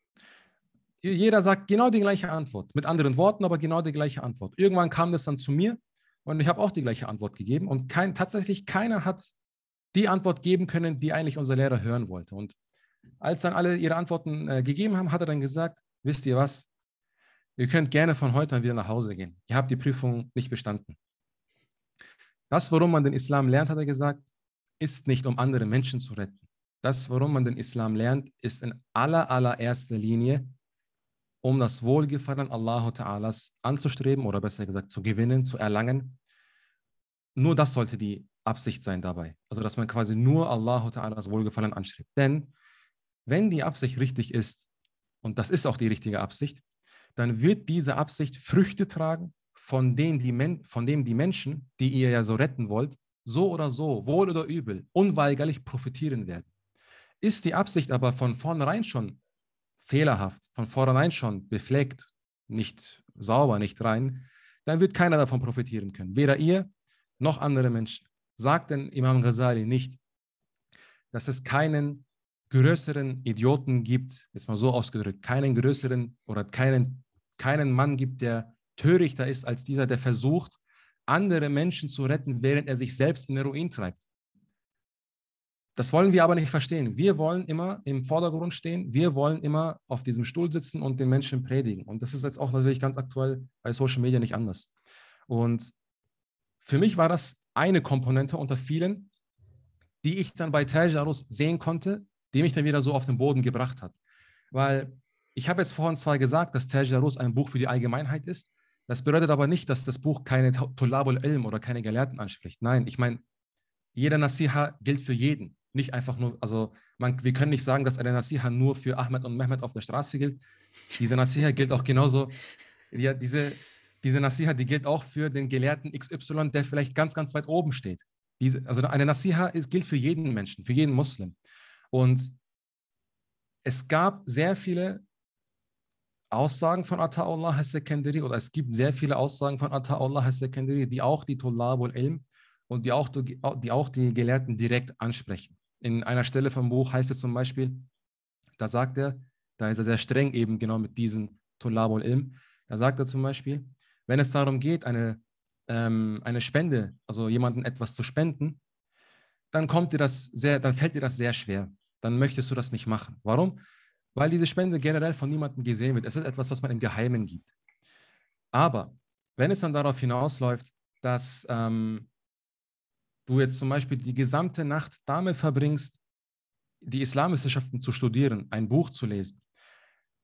Jeder sagt genau die gleiche Antwort, mit anderen Worten, aber genau die gleiche Antwort. Irgendwann kam das dann zu mir und ich habe auch die gleiche Antwort gegeben und kein, tatsächlich keiner hat die Antwort geben können, die eigentlich unser Lehrer hören wollte. Und als dann alle ihre Antworten äh, gegeben haben, hat er dann gesagt, wisst ihr was, ihr könnt gerne von heute mal wieder nach Hause gehen. Ihr habt die Prüfung nicht bestanden. Das, worum man den Islam lernt, hat er gesagt, ist nicht, um andere Menschen zu retten. Das, worum man den Islam lernt, ist in aller, allererster Linie, um das Wohlgefallen Allah Ta'alas anzustreben oder besser gesagt zu gewinnen, zu erlangen. Nur das sollte die Absicht sein dabei. Also, dass man quasi nur Allah Ta'alas Wohlgefallen anstrebt. Denn wenn die Absicht richtig ist, und das ist auch die richtige Absicht, dann wird diese Absicht Früchte tragen, von denen die, Men von denen die Menschen, die ihr ja so retten wollt, so oder so, wohl oder übel, unweigerlich profitieren werden. Ist die Absicht aber von vornherein schon fehlerhaft, von vornherein schon befleckt, nicht sauber, nicht rein, dann wird keiner davon profitieren können. Weder ihr noch andere Menschen. Sagt denn Imam Ghazali nicht, dass es keinen größeren Idioten gibt, jetzt mal so ausgedrückt, keinen größeren oder keinen, keinen Mann gibt, der törichter ist als dieser, der versucht, andere Menschen zu retten, während er sich selbst in den Ruin treibt. Das wollen wir aber nicht verstehen. Wir wollen immer im Vordergrund stehen. Wir wollen immer auf diesem Stuhl sitzen und den Menschen predigen. Und das ist jetzt auch natürlich ganz aktuell bei Social Media nicht anders. Und für mich war das eine Komponente unter vielen, die ich dann bei Tajarus sehen konnte, die mich dann wieder so auf den Boden gebracht hat. Weil ich habe jetzt vorhin zwar gesagt, dass Tajarus ein Buch für die Allgemeinheit ist. Das bedeutet aber nicht, dass das Buch keine Tulabul Ilm oder keine Gelehrten anspricht. Nein, ich meine, jeder Nasiha gilt für jeden. Nicht einfach nur, also man, wir können nicht sagen, dass eine Nasiha nur für Ahmed und Mehmet auf der Straße gilt. Diese Nasiha gilt auch genauso, ja, diese, diese Nasiha, die gilt auch für den Gelehrten XY, der vielleicht ganz, ganz weit oben steht. Diese, also eine Nasiha ist, gilt für jeden Menschen, für jeden Muslim. Und es gab sehr viele Aussagen von Ata'ullah al-Sekandari oder es gibt sehr viele Aussagen von Ata'ullah al-Sekandari, die auch die Tullabul Ilm und die auch, die auch die Gelehrten direkt ansprechen. In einer Stelle vom Buch heißt es zum Beispiel, da sagt er, da ist er sehr streng eben genau mit diesen Tullabul Ilm, da sagt er zum Beispiel, wenn es darum geht, eine, ähm, eine Spende, also jemandem etwas zu spenden, dann kommt dir das sehr, dann fällt dir das sehr schwer. Dann möchtest du das nicht machen. Warum? Weil diese Spende generell von niemandem gesehen wird. Es ist etwas, was man im Geheimen gibt. Aber wenn es dann darauf hinausläuft, dass ähm, du jetzt zum Beispiel die gesamte Nacht damit verbringst, die Islamwissenschaften zu studieren, ein Buch zu lesen,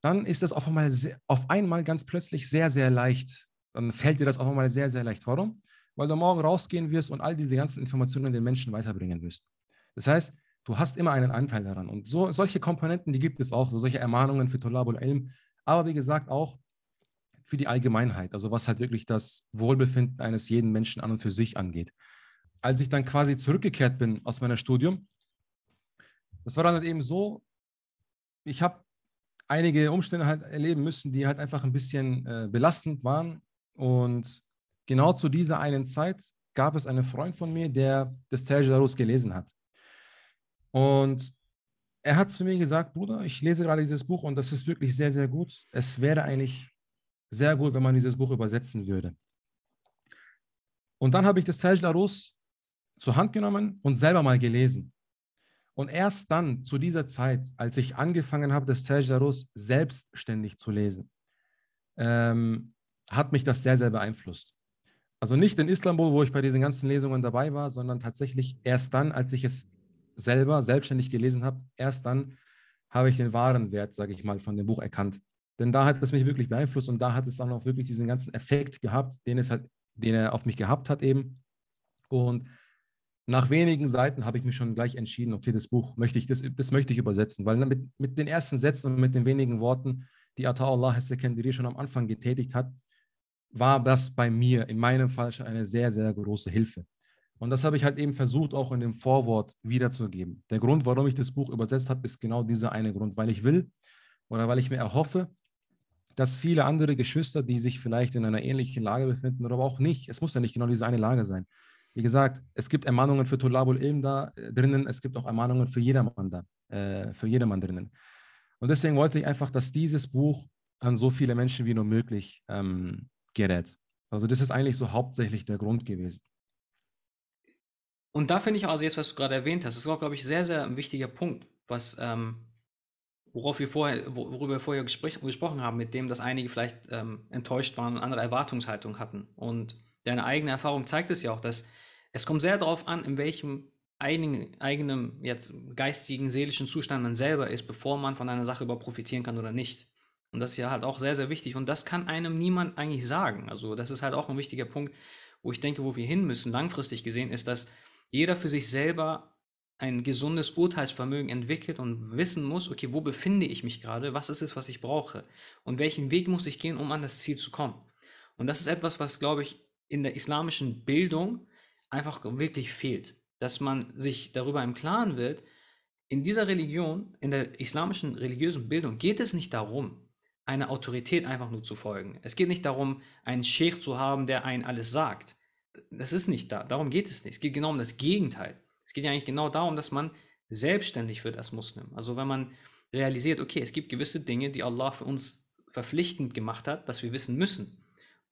dann ist das auf einmal, auf einmal ganz plötzlich sehr, sehr leicht. Dann fällt dir das auf einmal sehr, sehr leicht. Warum? Weil du morgen rausgehen wirst und all diese ganzen Informationen den Menschen weiterbringen wirst. Das heißt, du hast immer einen Anteil daran. Und so, solche Komponenten, die gibt es auch, so solche Ermahnungen für Tolabul Ilm, aber wie gesagt auch für die Allgemeinheit, also was halt wirklich das Wohlbefinden eines jeden Menschen an und für sich angeht. Als ich dann quasi zurückgekehrt bin aus meinem Studium, das war dann halt eben so, ich habe einige Umstände halt erleben müssen, die halt einfach ein bisschen äh, belastend waren. Und genau zu dieser einen Zeit gab es einen Freund von mir, der das Tajarus gelesen hat. Und er hat zu mir gesagt, Bruder, ich lese gerade dieses Buch und das ist wirklich sehr, sehr gut. Es wäre eigentlich sehr gut, wenn man dieses Buch übersetzen würde. Und dann habe ich das Tajarus zur Hand genommen und selber mal gelesen. Und erst dann, zu dieser Zeit, als ich angefangen habe, das Tajarus selbstständig zu lesen, ähm, hat mich das sehr, sehr beeinflusst. Also nicht in Istanbul, wo ich bei diesen ganzen Lesungen dabei war, sondern tatsächlich erst dann, als ich es selber selbstständig gelesen habe, erst dann habe ich den wahren Wert, sage ich mal, von dem Buch erkannt. Denn da hat es mich wirklich beeinflusst und da hat es dann auch wirklich diesen ganzen Effekt gehabt, den es halt, den er auf mich gehabt hat eben. Und nach wenigen Seiten habe ich mich schon gleich entschieden, okay, das Buch möchte ich, das, das möchte ich übersetzen, weil mit, mit den ersten Sätzen und mit den wenigen Worten, die Ata'Allah Sekendiri schon am Anfang getätigt hat, war das bei mir in meinem Fall schon eine sehr, sehr große Hilfe. Und das habe ich halt eben versucht, auch in dem Vorwort wiederzugeben. Der Grund, warum ich das Buch übersetzt habe, ist genau dieser eine Grund, weil ich will oder weil ich mir erhoffe, dass viele andere Geschwister, die sich vielleicht in einer ähnlichen Lage befinden oder aber auch nicht, es muss ja nicht genau diese eine Lage sein. Wie gesagt, es gibt Ermahnungen für Tulabul Ilm da äh, drinnen, es gibt auch Ermahnungen für jedermann da, äh, für jedermann drinnen. Und deswegen wollte ich einfach, dass dieses Buch an so viele Menschen wie nur möglich ähm, gerät. Also das ist eigentlich so hauptsächlich der Grund gewesen. Und da finde ich also jetzt, was du gerade erwähnt hast, das ist auch, glaube ich, sehr, sehr ein wichtiger Punkt, was, ähm, worauf wir vorher, worüber wir vorher gespräch, gesprochen haben, mit dem, dass einige vielleicht ähm, enttäuscht waren und andere Erwartungshaltung hatten. Und deine eigene Erfahrung zeigt es ja auch, dass es kommt sehr darauf an, in welchem eigenen, eigenen jetzt geistigen, seelischen Zustand man selber ist, bevor man von einer Sache über profitieren kann oder nicht. Und das ist ja halt auch sehr, sehr wichtig. Und das kann einem niemand eigentlich sagen. Also das ist halt auch ein wichtiger Punkt, wo ich denke, wo wir hin müssen, langfristig gesehen, ist, dass jeder für sich selber ein gesundes Urteilsvermögen entwickelt und wissen muss, okay, wo befinde ich mich gerade, was ist es, was ich brauche und welchen Weg muss ich gehen, um an das Ziel zu kommen. Und das ist etwas, was, glaube ich, in der islamischen Bildung einfach wirklich fehlt, dass man sich darüber im Klaren wird, in dieser Religion, in der islamischen religiösen Bildung geht es nicht darum, einer Autorität einfach nur zu folgen. Es geht nicht darum, einen Sheikh zu haben, der einen alles sagt, das ist nicht da. Darum geht es nicht. Es geht genau um das Gegenteil. Es geht ja eigentlich genau darum, dass man selbstständig wird als Muslim. Also wenn man realisiert, okay, es gibt gewisse Dinge, die Allah für uns verpflichtend gemacht hat, dass wir wissen müssen.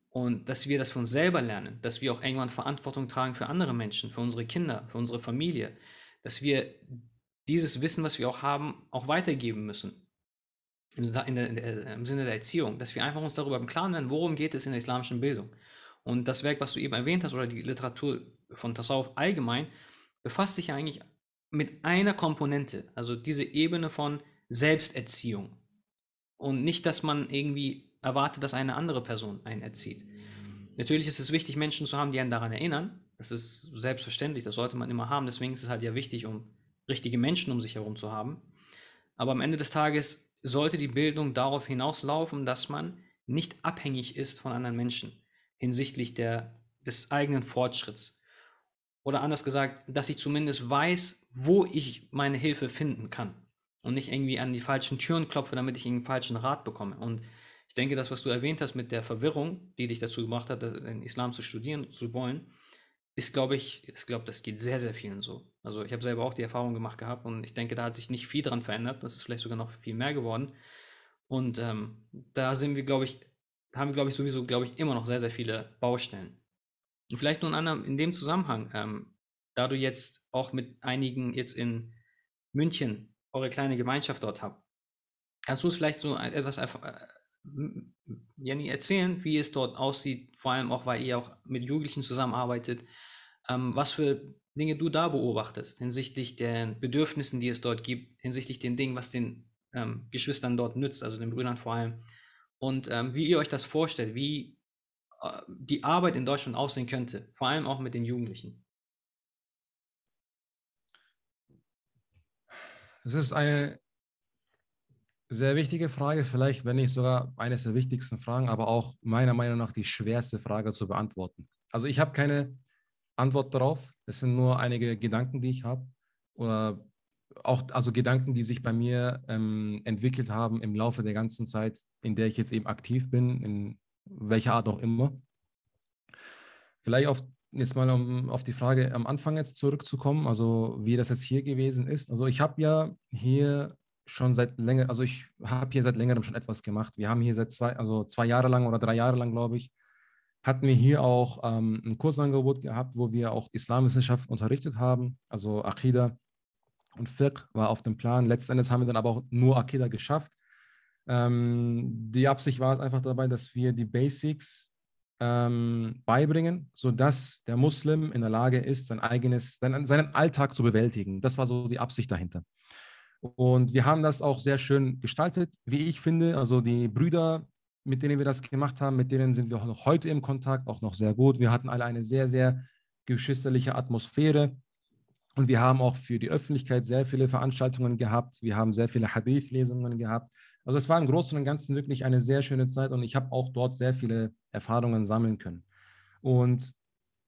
Und dass wir das uns selber lernen, dass wir auch irgendwann Verantwortung tragen für andere Menschen, für unsere Kinder, für unsere Familie, dass wir dieses Wissen, was wir auch haben, auch weitergeben müssen. In in der, Im Sinne der Erziehung, dass wir einfach uns darüber im Klaren werden, worum geht es in der islamischen Bildung. Und das Werk, was du eben erwähnt hast, oder die Literatur von Tasawuf allgemein, befasst sich eigentlich mit einer Komponente, also diese Ebene von Selbsterziehung. Und nicht, dass man irgendwie erwartet, dass eine andere Person einen erzieht. Natürlich ist es wichtig, Menschen zu haben, die einen daran erinnern. Das ist selbstverständlich, das sollte man immer haben. Deswegen ist es halt ja wichtig, um richtige Menschen um sich herum zu haben. Aber am Ende des Tages sollte die Bildung darauf hinauslaufen, dass man nicht abhängig ist von anderen Menschen hinsichtlich der, des eigenen Fortschritts. Oder anders gesagt, dass ich zumindest weiß, wo ich meine Hilfe finden kann und nicht irgendwie an die falschen Türen klopfe, damit ich einen falschen Rat bekomme. Und ich denke, das, was du erwähnt hast mit der Verwirrung, die dich dazu gebracht hat, den Islam zu studieren zu wollen, ist, glaube ich, ich glaube, das geht sehr, sehr vielen so. Also ich habe selber auch die Erfahrung gemacht gehabt und ich denke, da hat sich nicht viel dran verändert. Das ist vielleicht sogar noch viel mehr geworden. Und ähm, da sind wir, glaube ich, haben wir, glaube ich, sowieso, glaube ich, immer noch sehr, sehr viele Baustellen. Und vielleicht nur in, in dem Zusammenhang, ähm, da du jetzt auch mit einigen jetzt in München eure kleine Gemeinschaft dort habt, kannst du es vielleicht so etwas äh, Jenny erzählen, wie es dort aussieht, vor allem auch, weil ihr auch mit Jugendlichen zusammenarbeitet, ähm, was für Dinge du da beobachtest hinsichtlich den Bedürfnissen, die es dort gibt, hinsichtlich den Dingen, was den ähm, Geschwistern dort nützt, also den Brüdern vor allem und ähm, wie ihr euch das vorstellt, wie äh, die Arbeit in Deutschland aussehen könnte, vor allem auch mit den Jugendlichen. Das ist eine sehr wichtige Frage, vielleicht, wenn nicht sogar eines der wichtigsten Fragen, aber auch meiner Meinung nach die schwerste Frage zu beantworten. Also ich habe keine Antwort darauf. Es sind nur einige Gedanken, die ich habe oder auch also Gedanken, die sich bei mir ähm, entwickelt haben im Laufe der ganzen Zeit, in der ich jetzt eben aktiv bin, in welcher Art auch immer. Vielleicht auf, jetzt mal um auf die Frage am Anfang jetzt zurückzukommen, also wie das jetzt hier gewesen ist. Also ich habe ja hier schon seit länger, also ich habe hier seit längerem schon etwas gemacht. Wir haben hier seit zwei, also zwei Jahre lang oder drei Jahre lang, glaube ich, hatten wir hier auch ähm, ein Kursangebot gehabt, wo wir auch Islamwissenschaft unterrichtet haben, also Akida und Fiqh war auf dem Plan. Letztendlich haben wir dann aber auch nur Akida geschafft. Ähm, die Absicht war es einfach dabei, dass wir die Basics ähm, beibringen, sodass der Muslim in der Lage ist, sein eigenes, seinen, seinen Alltag zu bewältigen. Das war so die Absicht dahinter. Und wir haben das auch sehr schön gestaltet, wie ich finde. Also die Brüder, mit denen wir das gemacht haben, mit denen sind wir auch noch heute im Kontakt, auch noch sehr gut. Wir hatten alle eine sehr, sehr geschwisterliche Atmosphäre. Und wir haben auch für die Öffentlichkeit sehr viele Veranstaltungen gehabt. Wir haben sehr viele Hadith-Lesungen gehabt. Also es war im Großen und Ganzen wirklich eine sehr schöne Zeit und ich habe auch dort sehr viele Erfahrungen sammeln können. Und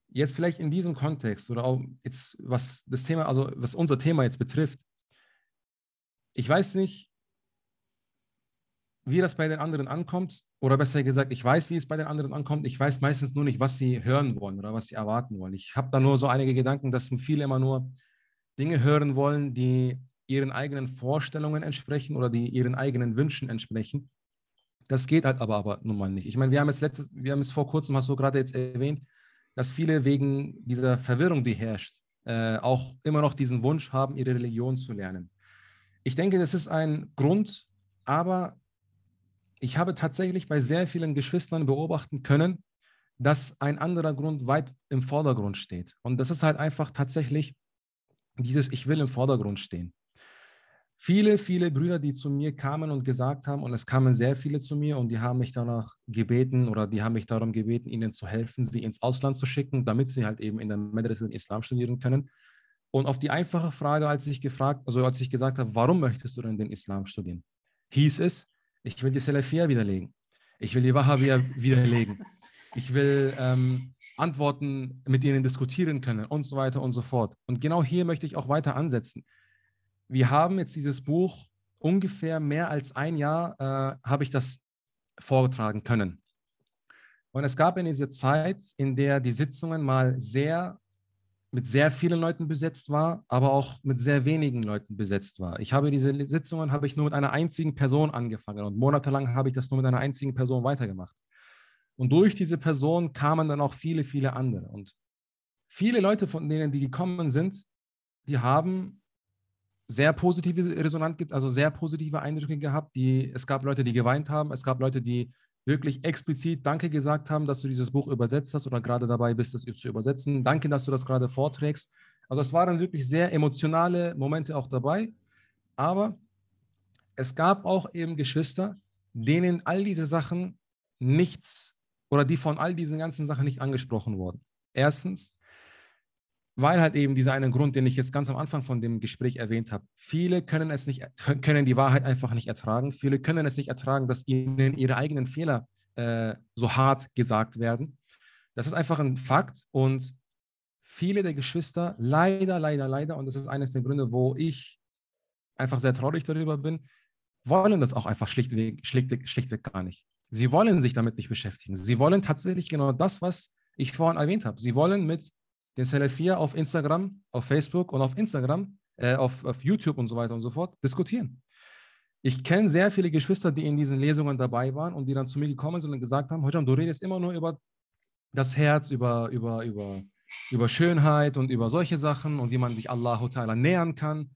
jetzt vielleicht in diesem Kontext oder auch jetzt, was das Thema, also was unser Thema jetzt betrifft, ich weiß nicht, wie das bei den anderen ankommt, oder besser gesagt, ich weiß, wie es bei den anderen ankommt. Ich weiß meistens nur nicht, was sie hören wollen oder was sie erwarten wollen. Ich habe da nur so einige Gedanken, dass viele immer nur Dinge hören wollen, die ihren eigenen Vorstellungen entsprechen oder die ihren eigenen Wünschen entsprechen. Das geht halt aber, aber nun mal nicht. Ich meine, wir haben es letztes, wir haben es vor kurzem, hast du gerade jetzt erwähnt, dass viele wegen dieser Verwirrung, die herrscht, äh, auch immer noch diesen Wunsch haben, ihre Religion zu lernen. Ich denke, das ist ein Grund, aber ich habe tatsächlich bei sehr vielen Geschwistern beobachten können, dass ein anderer Grund weit im Vordergrund steht. Und das ist halt einfach tatsächlich dieses Ich will im Vordergrund stehen viele, viele Brüder, die zu mir kamen und gesagt haben, und es kamen sehr viele zu mir und die haben mich danach gebeten oder die haben mich darum gebeten, ihnen zu helfen, sie ins Ausland zu schicken, damit sie halt eben in der Madrasa den Islam studieren können. Und auf die einfache Frage, als ich gefragt, also als ich gesagt habe, warum möchtest du denn den Islam studieren, hieß es, ich will die Salafia widerlegen. Ich will die Wahhabia *laughs* widerlegen. Ich will ähm, Antworten mit ihnen diskutieren können und so weiter und so fort. Und genau hier möchte ich auch weiter ansetzen wir haben jetzt dieses Buch ungefähr mehr als ein Jahr, äh, habe ich das vortragen können. Und es gab in dieser Zeit, in der die Sitzungen mal sehr mit sehr vielen Leuten besetzt war, aber auch mit sehr wenigen Leuten besetzt war. Ich habe diese Sitzungen habe ich nur mit einer einzigen Person angefangen und monatelang habe ich das nur mit einer einzigen Person weitergemacht. Und durch diese Person kamen dann auch viele, viele andere. Und viele Leute, von denen die gekommen sind, die haben sehr positive Resonanz also sehr positive Eindrücke gehabt. Die, es gab Leute, die geweint haben, es gab Leute, die wirklich explizit Danke gesagt haben, dass du dieses Buch übersetzt hast oder gerade dabei bist, das zu übersetzen. Danke, dass du das gerade vorträgst. Also es waren wirklich sehr emotionale Momente auch dabei. Aber es gab auch eben Geschwister, denen all diese Sachen nichts oder die von all diesen ganzen Sachen nicht angesprochen wurden. Erstens, weil halt eben dieser eine Grund, den ich jetzt ganz am Anfang von dem Gespräch erwähnt habe. Viele können es nicht, können die Wahrheit einfach nicht ertragen. Viele können es nicht ertragen, dass ihnen ihre eigenen Fehler äh, so hart gesagt werden. Das ist einfach ein Fakt und viele der Geschwister, leider, leider, leider, und das ist eines der Gründe, wo ich einfach sehr traurig darüber bin, wollen das auch einfach schlichtweg, schlichtweg, schlichtweg gar nicht. Sie wollen sich damit nicht beschäftigen. Sie wollen tatsächlich genau das, was ich vorhin erwähnt habe. Sie wollen mit den Salafia auf Instagram, auf Facebook und auf Instagram, äh, auf, auf YouTube und so weiter und so fort diskutieren. Ich kenne sehr viele Geschwister, die in diesen Lesungen dabei waren und die dann zu mir gekommen sind und gesagt haben, Hojam, du redest immer nur über das Herz, über, über, über, über Schönheit und über solche Sachen und wie man sich Allah Ta'ala nähern kann.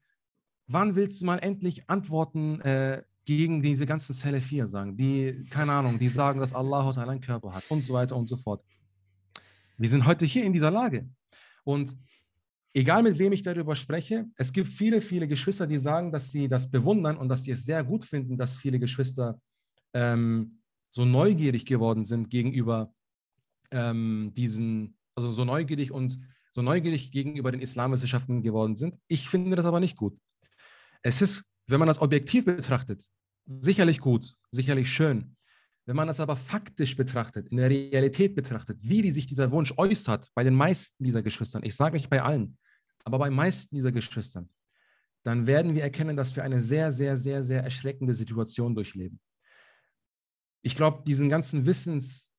Wann willst du mal endlich Antworten äh, gegen diese ganzen Salafia sagen, die, keine Ahnung, die sagen, dass Allah Ta'ala einen Körper hat und so weiter und so fort. Wir sind heute hier in dieser Lage. Und egal mit wem ich darüber spreche, es gibt viele, viele Geschwister, die sagen, dass sie das bewundern und dass sie es sehr gut finden, dass viele Geschwister ähm, so neugierig geworden sind gegenüber ähm, diesen, also so neugierig und so neugierig gegenüber den Islamwissenschaften geworden sind. Ich finde das aber nicht gut. Es ist, wenn man das objektiv betrachtet, sicherlich gut, sicherlich schön. Wenn man das aber faktisch betrachtet, in der Realität betrachtet, wie die sich dieser Wunsch äußert bei den meisten dieser Geschwistern, ich sage nicht bei allen, aber bei meisten dieser Geschwistern, dann werden wir erkennen, dass wir eine sehr, sehr, sehr, sehr erschreckende Situation durchleben. Ich glaube, diesen ganzen Wissens,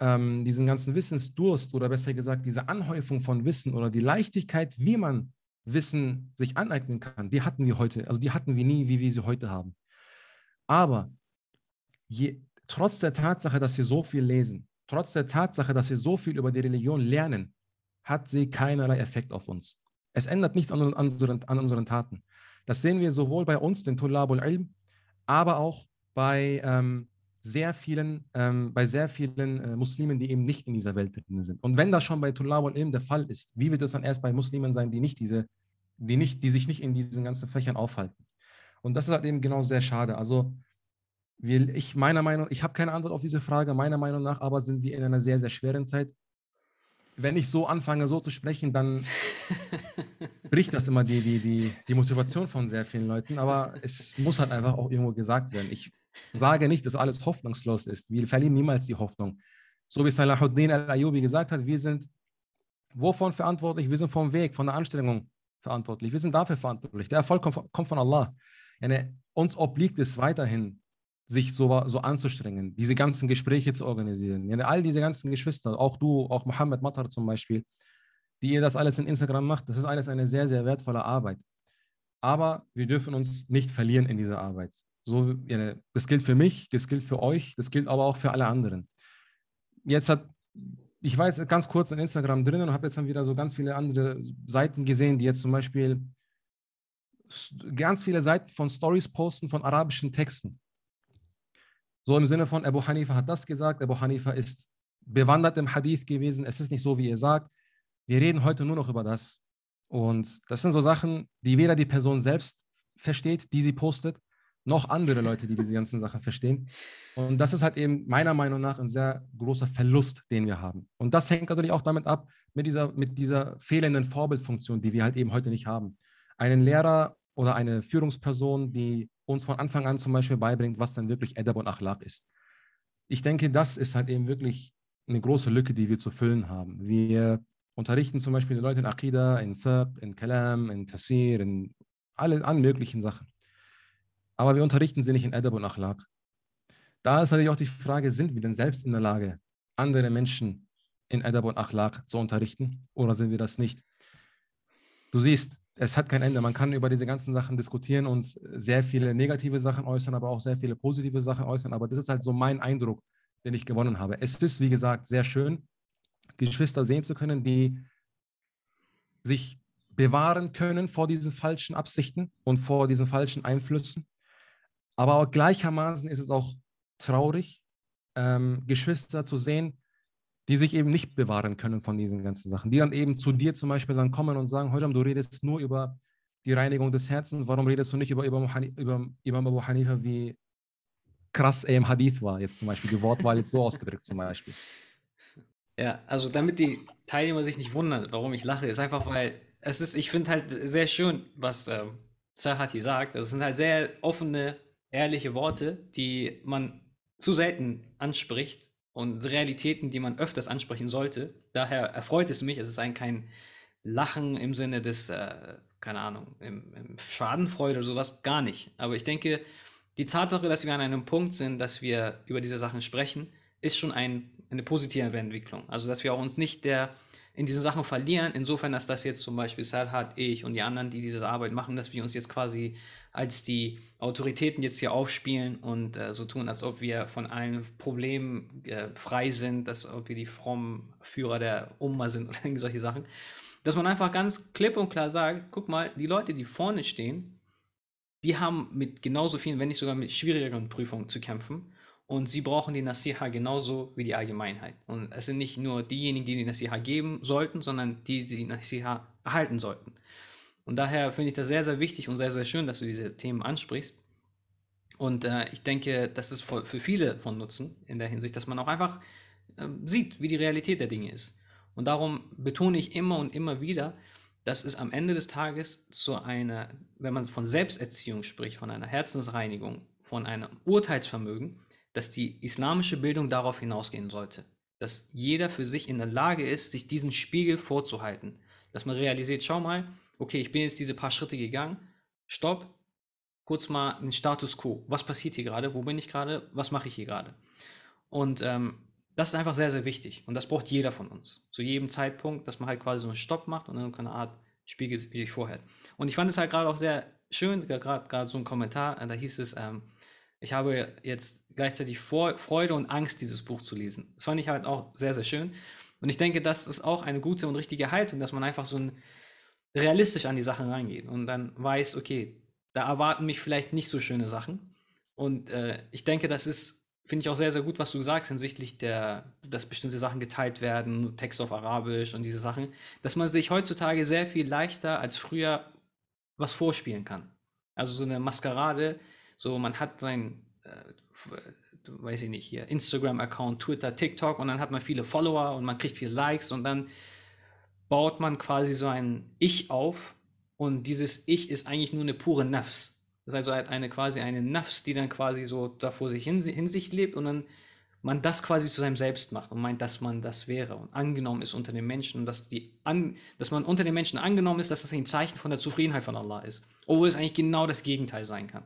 ähm, diesen ganzen Wissensdurst oder besser gesagt, diese Anhäufung von Wissen oder die Leichtigkeit, wie man Wissen sich aneignen kann, die hatten wir heute, also die hatten wir nie, wie wir sie heute haben. Aber je, trotz der Tatsache, dass wir so viel lesen, trotz der Tatsache, dass wir so viel über die Religion lernen, hat sie keinerlei Effekt auf uns. Es ändert nichts an unseren, an unseren Taten. Das sehen wir sowohl bei uns, den Tullabul Ilm, aber auch bei ähm, sehr vielen, ähm, bei sehr vielen äh, Muslimen, die eben nicht in dieser Welt drin sind. Und wenn das schon bei Tullabul Ilm der Fall ist, wie wird es dann erst bei Muslimen sein, die nicht diese, die nicht, die sich nicht in diesen ganzen Fächern aufhalten? Und das ist halt eben genau sehr schade. Also wir, ich meiner Meinung, ich habe keine Antwort auf diese Frage. Meiner Meinung nach aber sind wir in einer sehr, sehr schweren Zeit. Wenn ich so anfange, so zu sprechen, dann *laughs* bricht das immer die, die, die, die Motivation von sehr vielen Leuten. Aber es muss halt einfach auch irgendwo gesagt werden. Ich sage nicht, dass alles hoffnungslos ist. Wir verlieren niemals die Hoffnung. So wie Salahuddin al-Ayubi gesagt hat, wir sind Wovon verantwortlich? Wir sind vom Weg, von der Anstrengung verantwortlich. Wir sind dafür verantwortlich. Der Erfolg kommt, von Allah. Eine, uns obliegt es weiterhin, sich so, so anzustrengen, diese ganzen Gespräche zu organisieren. Ja, all diese ganzen Geschwister, auch du, auch Mohammed Matar zum Beispiel, die ihr das alles in Instagram macht, das ist alles eine sehr, sehr wertvolle Arbeit. Aber wir dürfen uns nicht verlieren in dieser Arbeit. So, ja, das gilt für mich, das gilt für euch, das gilt aber auch für alle anderen. Jetzt hat, ich war jetzt ganz kurz in Instagram drin und habe jetzt dann wieder so ganz viele andere Seiten gesehen, die jetzt zum Beispiel ganz viele Seiten von Stories posten von arabischen Texten. So im Sinne von, Abu Hanifa hat das gesagt, Abu Hanifa ist bewandert im Hadith gewesen, es ist nicht so, wie ihr sagt. Wir reden heute nur noch über das. Und das sind so Sachen, die weder die Person selbst versteht, die sie postet, noch andere Leute, die diese ganzen Sachen verstehen. Und das ist halt eben meiner Meinung nach ein sehr großer Verlust, den wir haben. Und das hängt natürlich auch damit ab, mit dieser, mit dieser fehlenden Vorbildfunktion, die wir halt eben heute nicht haben. Einen Lehrer oder eine Führungsperson, die uns von Anfang an zum Beispiel beibringt, was dann wirklich Adab und Achlaq ist. Ich denke, das ist halt eben wirklich eine große Lücke, die wir zu füllen haben. Wir unterrichten zum Beispiel die Leute in Aqidah, in Fiqh, in Kalam, in Tafsir, in alle, allen möglichen Sachen. Aber wir unterrichten sie nicht in Adab und Achlaq. Da ist natürlich auch die Frage, sind wir denn selbst in der Lage, andere Menschen in Adab und Achlaq zu unterrichten oder sind wir das nicht? Du siehst, es hat kein Ende. Man kann über diese ganzen Sachen diskutieren und sehr viele negative Sachen äußern, aber auch sehr viele positive Sachen äußern. Aber das ist halt so mein Eindruck, den ich gewonnen habe. Es ist, wie gesagt, sehr schön, Geschwister sehen zu können, die sich bewahren können vor diesen falschen Absichten und vor diesen falschen Einflüssen. Aber gleichermaßen ist es auch traurig, ähm, Geschwister zu sehen, die sich eben nicht bewahren können von diesen ganzen Sachen, die dann eben zu dir zum Beispiel dann kommen und sagen, Hojam, du redest nur über die Reinigung des Herzens, warum redest du nicht über, über, über Imam Abu Hanifa, wie krass er im Hadith war, jetzt zum Beispiel, die Wortwahl jetzt so ausgedrückt zum Beispiel. *laughs* Ja, also damit die Teilnehmer sich nicht wundern, warum ich lache, ist einfach, weil es ist, ich finde halt sehr schön, was ähm, Zahati sagt. Das sind halt sehr offene, ehrliche Worte, die man zu selten anspricht und Realitäten, die man öfters ansprechen sollte. Daher erfreut es mich, es ist ein kein Lachen im Sinne des, äh, keine Ahnung, im, im Schadenfreude oder sowas, gar nicht. Aber ich denke, die Tatsache, dass wir an einem Punkt sind, dass wir über diese Sachen sprechen, ist schon ein, eine positive Entwicklung. Also, dass wir auch uns nicht der in diesen Sachen verlieren, insofern, dass das jetzt zum Beispiel Salhat, ich und die anderen, die diese Arbeit machen, dass wir uns jetzt quasi als die Autoritäten jetzt hier aufspielen und äh, so tun, als ob wir von allen Problemen äh, frei sind, als ob wir die frommen Führer der Umma sind *laughs* oder solche Sachen. Dass man einfach ganz klipp und klar sagt, guck mal, die Leute, die vorne stehen, die haben mit genauso vielen, wenn nicht sogar mit schwierigeren Prüfungen zu kämpfen. Und sie brauchen die Nasiha genauso wie die Allgemeinheit. Und es sind nicht nur diejenigen, die die Nasiha geben sollten, sondern die sie die Nasiha erhalten sollten. Und daher finde ich das sehr, sehr wichtig und sehr, sehr schön, dass du diese Themen ansprichst. Und äh, ich denke, das ist für, viele von Nutzen in der Hinsicht, dass man auch einfach äh, sieht, wie die Realität der Dinge ist. Und darum betone ich immer und immer wieder, dass es am Ende des Tages zu einer, wenn man von Selbsterziehung spricht, von einer Herzensreinigung, von einem Urteilsvermögen, dass die islamische Bildung darauf hinausgehen sollte. Dass jeder für sich in der Lage ist, sich diesen Spiegel vorzuhalten. Dass man realisiert, schau mal, okay, ich bin jetzt diese paar Schritte gegangen, stopp, kurz mal einen Status quo. Was passiert hier gerade? Wo bin ich gerade? Was mache ich hier gerade? Und ähm, das ist einfach sehr, sehr wichtig. Und das braucht jeder von uns. Zu jedem Zeitpunkt, dass man halt quasi so einen Stopp macht und dann eine Art Spiegel sich vorhält. Und ich fand es halt gerade auch sehr schön, gerade so ein Kommentar, äh, da hieß es, ähm, ich habe jetzt gleichzeitig Vor Freude und Angst, dieses Buch zu lesen. Das fand ich halt auch sehr, sehr schön. Und ich denke, das ist auch eine gute und richtige Haltung, dass man einfach so ein realistisch an die Sachen reingeht und dann weiß, okay, da erwarten mich vielleicht nicht so schöne Sachen. Und äh, ich denke, das ist, finde ich auch sehr, sehr gut, was du sagst hinsichtlich der, dass bestimmte Sachen geteilt werden, Text auf Arabisch und diese Sachen, dass man sich heutzutage sehr viel leichter als früher was vorspielen kann. Also so eine Maskerade, so man hat sein, äh, weiß ich nicht, hier Instagram-Account, Twitter, TikTok und dann hat man viele Follower und man kriegt viele Likes und dann baut man quasi so ein Ich auf und dieses Ich ist eigentlich nur eine pure Nafs. Das ist also eine quasi eine Nafs, die dann quasi so da vor sich hin, hin sich lebt und dann man das quasi zu seinem Selbst macht und meint, dass man das wäre und angenommen ist unter den Menschen und dass, die an, dass man unter den Menschen angenommen ist, dass das ein Zeichen von der Zufriedenheit von Allah ist. Obwohl es eigentlich genau das Gegenteil sein kann.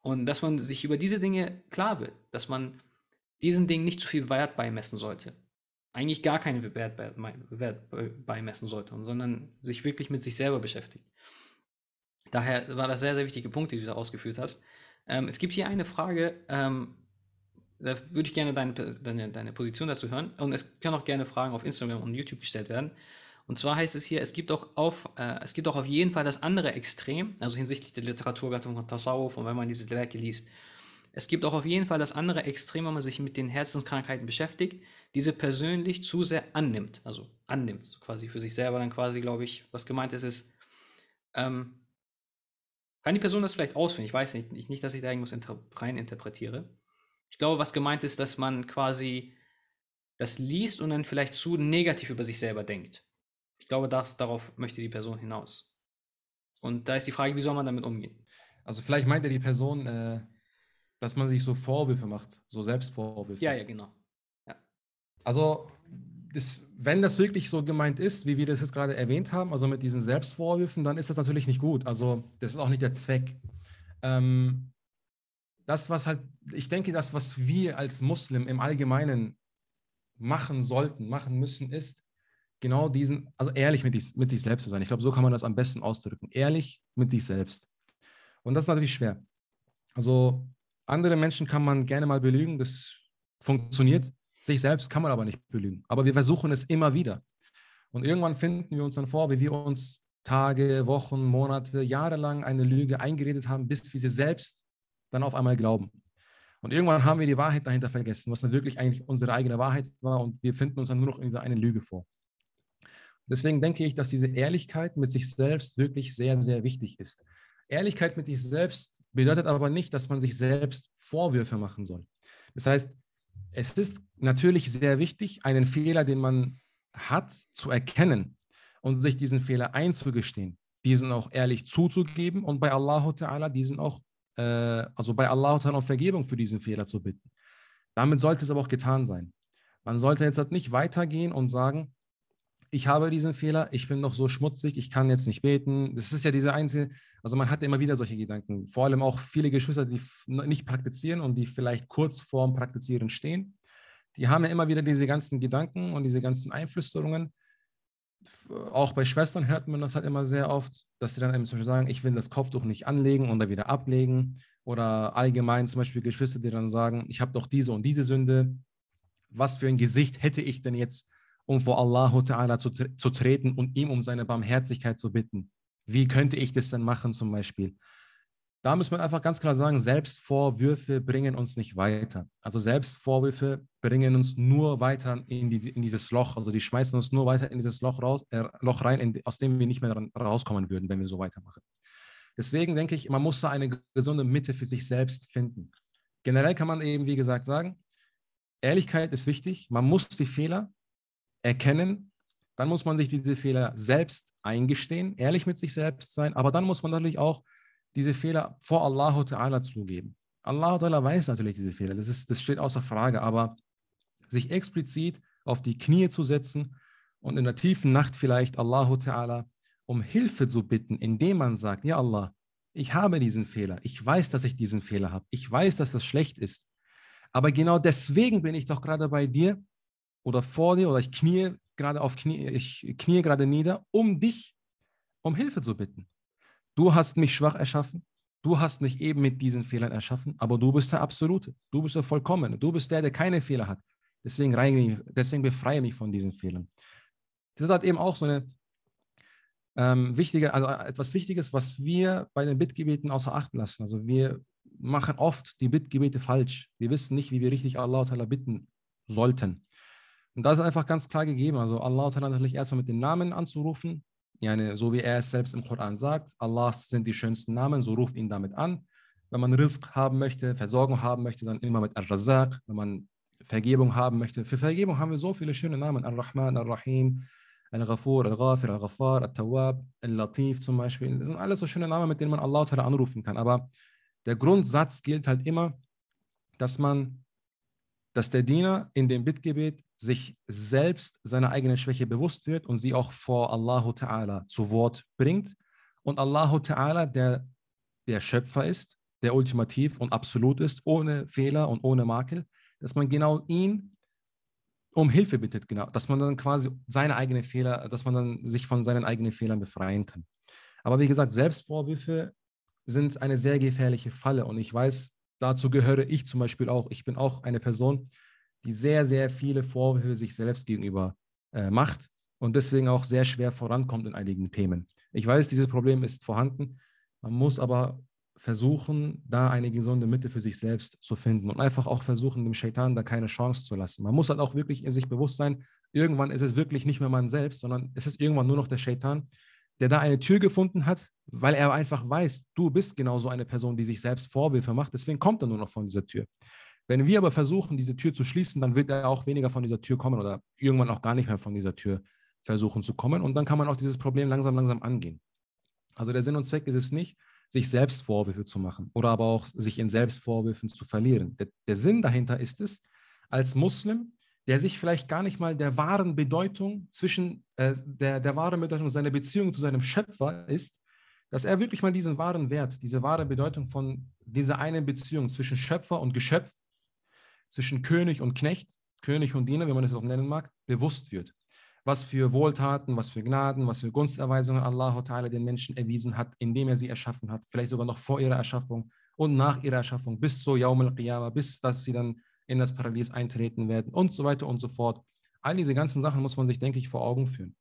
Und dass man sich über diese Dinge klar wird, dass man diesen Dingen nicht zu viel Wert beimessen sollte. Eigentlich gar keinen Wert, beimessen sollte, sondern sich wirklich mit sich selber beschäftigt. Daher war das sehr, sehr wichtige Punkt, die du da ausgeführt hast. Ähm, es gibt hier eine Frage, ähm, da würde ich gerne deine, deine, deine Position dazu hören. Und es können auch gerne Fragen auf Instagram und YouTube gestellt werden. Und zwar heißt es hier, es gibt auch auf, äh, es gibt auch auf jeden Fall das andere Extrem, also hinsichtlich der Literaturgattung von Tasawuf und wenn man diese Werke liest. Es gibt auch auf jeden Fall das andere Extrem, wenn man sich mit den Herzenskrankheiten beschäftigt, diese persönlich zu sehr annimmt, also annimmt, quasi für sich selber dann quasi, glaube ich, was gemeint ist, ist, ähm, kann die Person das vielleicht ausführen? Ich weiß nicht, nicht, dass ich da irgendwas rein interpretiere. Ich glaube, was gemeint ist, dass man quasi das liest und dann vielleicht zu negativ über sich selber denkt. Ich glaube, das, darauf möchte die Person hinaus. Und da ist die Frage, wie soll man damit umgehen? Also vielleicht meint ja die Person, äh, dass man sich so Vorwürfe macht, so Selbstvorwürfe. Ja, ja, genau. Also das, wenn das wirklich so gemeint ist, wie wir das jetzt gerade erwähnt haben, also mit diesen Selbstvorwürfen, dann ist das natürlich nicht gut. Also das ist auch nicht der Zweck. Ähm, das, was halt, ich denke, das, was wir als Muslim im Allgemeinen machen sollten, machen müssen, ist genau diesen, also ehrlich mit, dich, mit sich selbst zu sein. Ich glaube, so kann man das am besten ausdrücken. Ehrlich mit sich selbst. Und das ist natürlich schwer. Also andere Menschen kann man gerne mal belügen, das funktioniert. Sich selbst kann man aber nicht belügen. Aber wir versuchen es immer wieder. Und irgendwann finden wir uns dann vor, wie wir uns Tage, Wochen, Monate, Jahre lang eine Lüge eingeredet haben, bis wir sie selbst dann auf einmal glauben. Und irgendwann haben wir die Wahrheit dahinter vergessen, was dann wirklich eigentlich unsere eigene Wahrheit war und wir finden uns dann nur noch in dieser einen Lüge vor. Deswegen denke ich, dass diese Ehrlichkeit mit sich selbst wirklich sehr, sehr wichtig ist. Ehrlichkeit mit sich selbst bedeutet aber nicht, dass man sich selbst Vorwürfe machen soll. Das heißt, es ist natürlich sehr wichtig, einen Fehler, den man hat, zu erkennen und sich diesen Fehler einzugestehen, diesen auch ehrlich zuzugeben und bei Allah Ta'ala diesen auch äh, also bei Allah um Vergebung für diesen Fehler zu bitten. Damit sollte es aber auch getan sein. Man sollte jetzt halt nicht weitergehen und sagen, ich habe diesen Fehler, ich bin noch so schmutzig, ich kann jetzt nicht beten. Das ist ja diese einzige, also man hat immer wieder solche Gedanken. Vor allem auch viele Geschwister, die nicht praktizieren und die vielleicht kurz vorm Praktizieren stehen. Die haben ja immer wieder diese ganzen Gedanken und diese ganzen Einflüsterungen auch bei Schwestern hört man das halt immer sehr oft, dass sie dann eben zum Beispiel sagen, ich will das Kopftuch nicht anlegen und dann wieder ablegen. Oder allgemein zum Beispiel Geschwister, die dann sagen, ich habe doch diese und diese Sünde. Was für ein Gesicht hätte ich denn jetzt, um vor Allah Ta'ala zu, zu treten und ihm um seine Barmherzigkeit zu bitten? Wie könnte ich das denn machen zum Beispiel? da muss man einfach ganz klar sagen, Selbstvorwürfe bringen uns nicht weiter. Also Selbstvorwürfe bringen uns nur weiter in, die, in dieses Loch, also die schmeißen uns nur weiter in dieses Loch, raus, äh, Loch rein, in, aus dem wir nicht mehr rauskommen würden, wenn wir so weitermachen. Deswegen denke ich, man muss da eine gesunde Mitte für sich selbst finden. Generell kann man eben, wie gesagt, sagen, Ehrlichkeit ist wichtig. Man muss die Fehler erkennen. Dann muss man sich diese Fehler selbst eingestehen, ehrlich mit sich selbst sein. Aber dann muss man natürlich auch diese Fehler vor Allah Ta'ala zugeben. Allah Ta'ala weiß natürlich diese Fehler, das, ist, das steht außer Frage, aber sich explizit auf die Knie zu setzen und in der tiefen Nacht vielleicht Allah Ta'ala um Hilfe zu bitten, indem man sagt, ja Allah, ich habe diesen Fehler, ich weiß, dass ich diesen Fehler habe, ich weiß, dass das schlecht ist, aber genau deswegen bin ich doch gerade bei dir oder vor dir oder ich knie gerade auf Knie, ich knie gerade nieder, um dich um Hilfe zu bitten. Du hast mich schwach erschaffen. Du hast mich eben mit diesen Fehlern erschaffen, aber du bist der Absolute. Du bist der Vollkommene. Du bist der, der keine Fehler hat. Deswegen, reine, deswegen befreie mich von diesen Fehlern. Das ist halt eben auch so eine ähm, wichtige, also etwas Wichtiges, was wir bei den Bittgebeten außer Acht lassen. Also wir machen oft die Bittgebete falsch. Wir wissen nicht, wie wir richtig Allah bitten sollten. Und da ist einfach ganz klar gegeben. Also Allah natürlich erstmal mit den Namen anzurufen, Yani, so wie er es selbst im Koran sagt, Allahs sind die schönsten Namen, so ruft ihn damit an. Wenn man Rizq haben möchte, Versorgung haben möchte, dann immer mit Ar-Razaq. Wenn man Vergebung haben möchte, für Vergebung haben wir so viele schöne Namen. Ar-Rahman, Ar-Rahim, Al-Ghafur, Al-Ghafir, Al-Ghaffar, Al-Tawwab, Al-Latif zum Beispiel. Das sind alles so schöne Namen, mit denen man Allah anrufen kann. Aber der Grundsatz gilt halt immer, dass man dass der Diener in dem Bittgebet sich selbst seiner eigenen Schwäche bewusst wird und sie auch vor Allahu Ta'ala zu Wort bringt. Und Allahu Ta'ala, der der Schöpfer ist, der ultimativ und absolut ist, ohne Fehler und ohne Makel, dass man genau ihn um Hilfe bittet, genau, dass man dann quasi seine eigenen Fehler, dass man dann sich von seinen eigenen Fehlern befreien kann. Aber wie gesagt, Selbstvorwürfe sind eine sehr gefährliche Falle und ich weiß, dazu gehöre ich zum Beispiel auch. Ich bin auch eine Person, die sehr, sehr viele Vorwürfe sich selbst gegenüber äh, macht und deswegen auch sehr schwer vorankommt in einigen Themen. Ich weiß, dieses Problem ist vorhanden. Man muss aber versuchen, da eine gesunde Mitte für sich selbst zu finden und einfach auch versuchen, dem Shaitan da keine Chance zu lassen. Man muss halt auch wirklich in sich bewusst sein, irgendwann ist es wirklich nicht mehr man selbst, sondern es ist irgendwann nur noch der Shaitan, der da eine Tür gefunden hat, weil er einfach weiß, du bist genauso eine Person, die sich selbst Vorwürfe macht, deswegen kommt er nur noch von dieser Tür. Wenn wir aber versuchen, diese Tür zu schließen, dann wird er auch weniger von dieser Tür kommen oder irgendwann auch gar nicht mehr von dieser Tür versuchen zu kommen und dann kann man auch dieses Problem langsam, langsam angehen. Also der Sinn und Zweck ist es nicht, sich selbst Vorwürfe zu machen oder aber auch sich in Selbstvorwürfen zu verlieren. Der, der Sinn dahinter ist es, als Muslim, der sich vielleicht gar nicht mal der wahren Bedeutung zwischen äh, der, der wahren Bedeutung seiner Beziehung zu seinem Schöpfer ist, dass er wirklich mal diesen wahren Wert, diese wahre Bedeutung von dieser einen Beziehung zwischen Schöpfer und Geschöpf, zwischen König und Knecht, König und Diener, wie man es auch nennen mag, bewusst wird. Was für Wohltaten, was für Gnaden, was für Gunsterweisungen Allah den Menschen erwiesen hat, indem er sie erschaffen hat, vielleicht sogar noch vor ihrer Erschaffung und nach ihrer Erschaffung bis zu Yaum al-Qiyamah, bis dass sie dann in das Paradies eintreten werden und so weiter und so fort. All diese ganzen Sachen muss man sich, denke ich, vor Augen führen.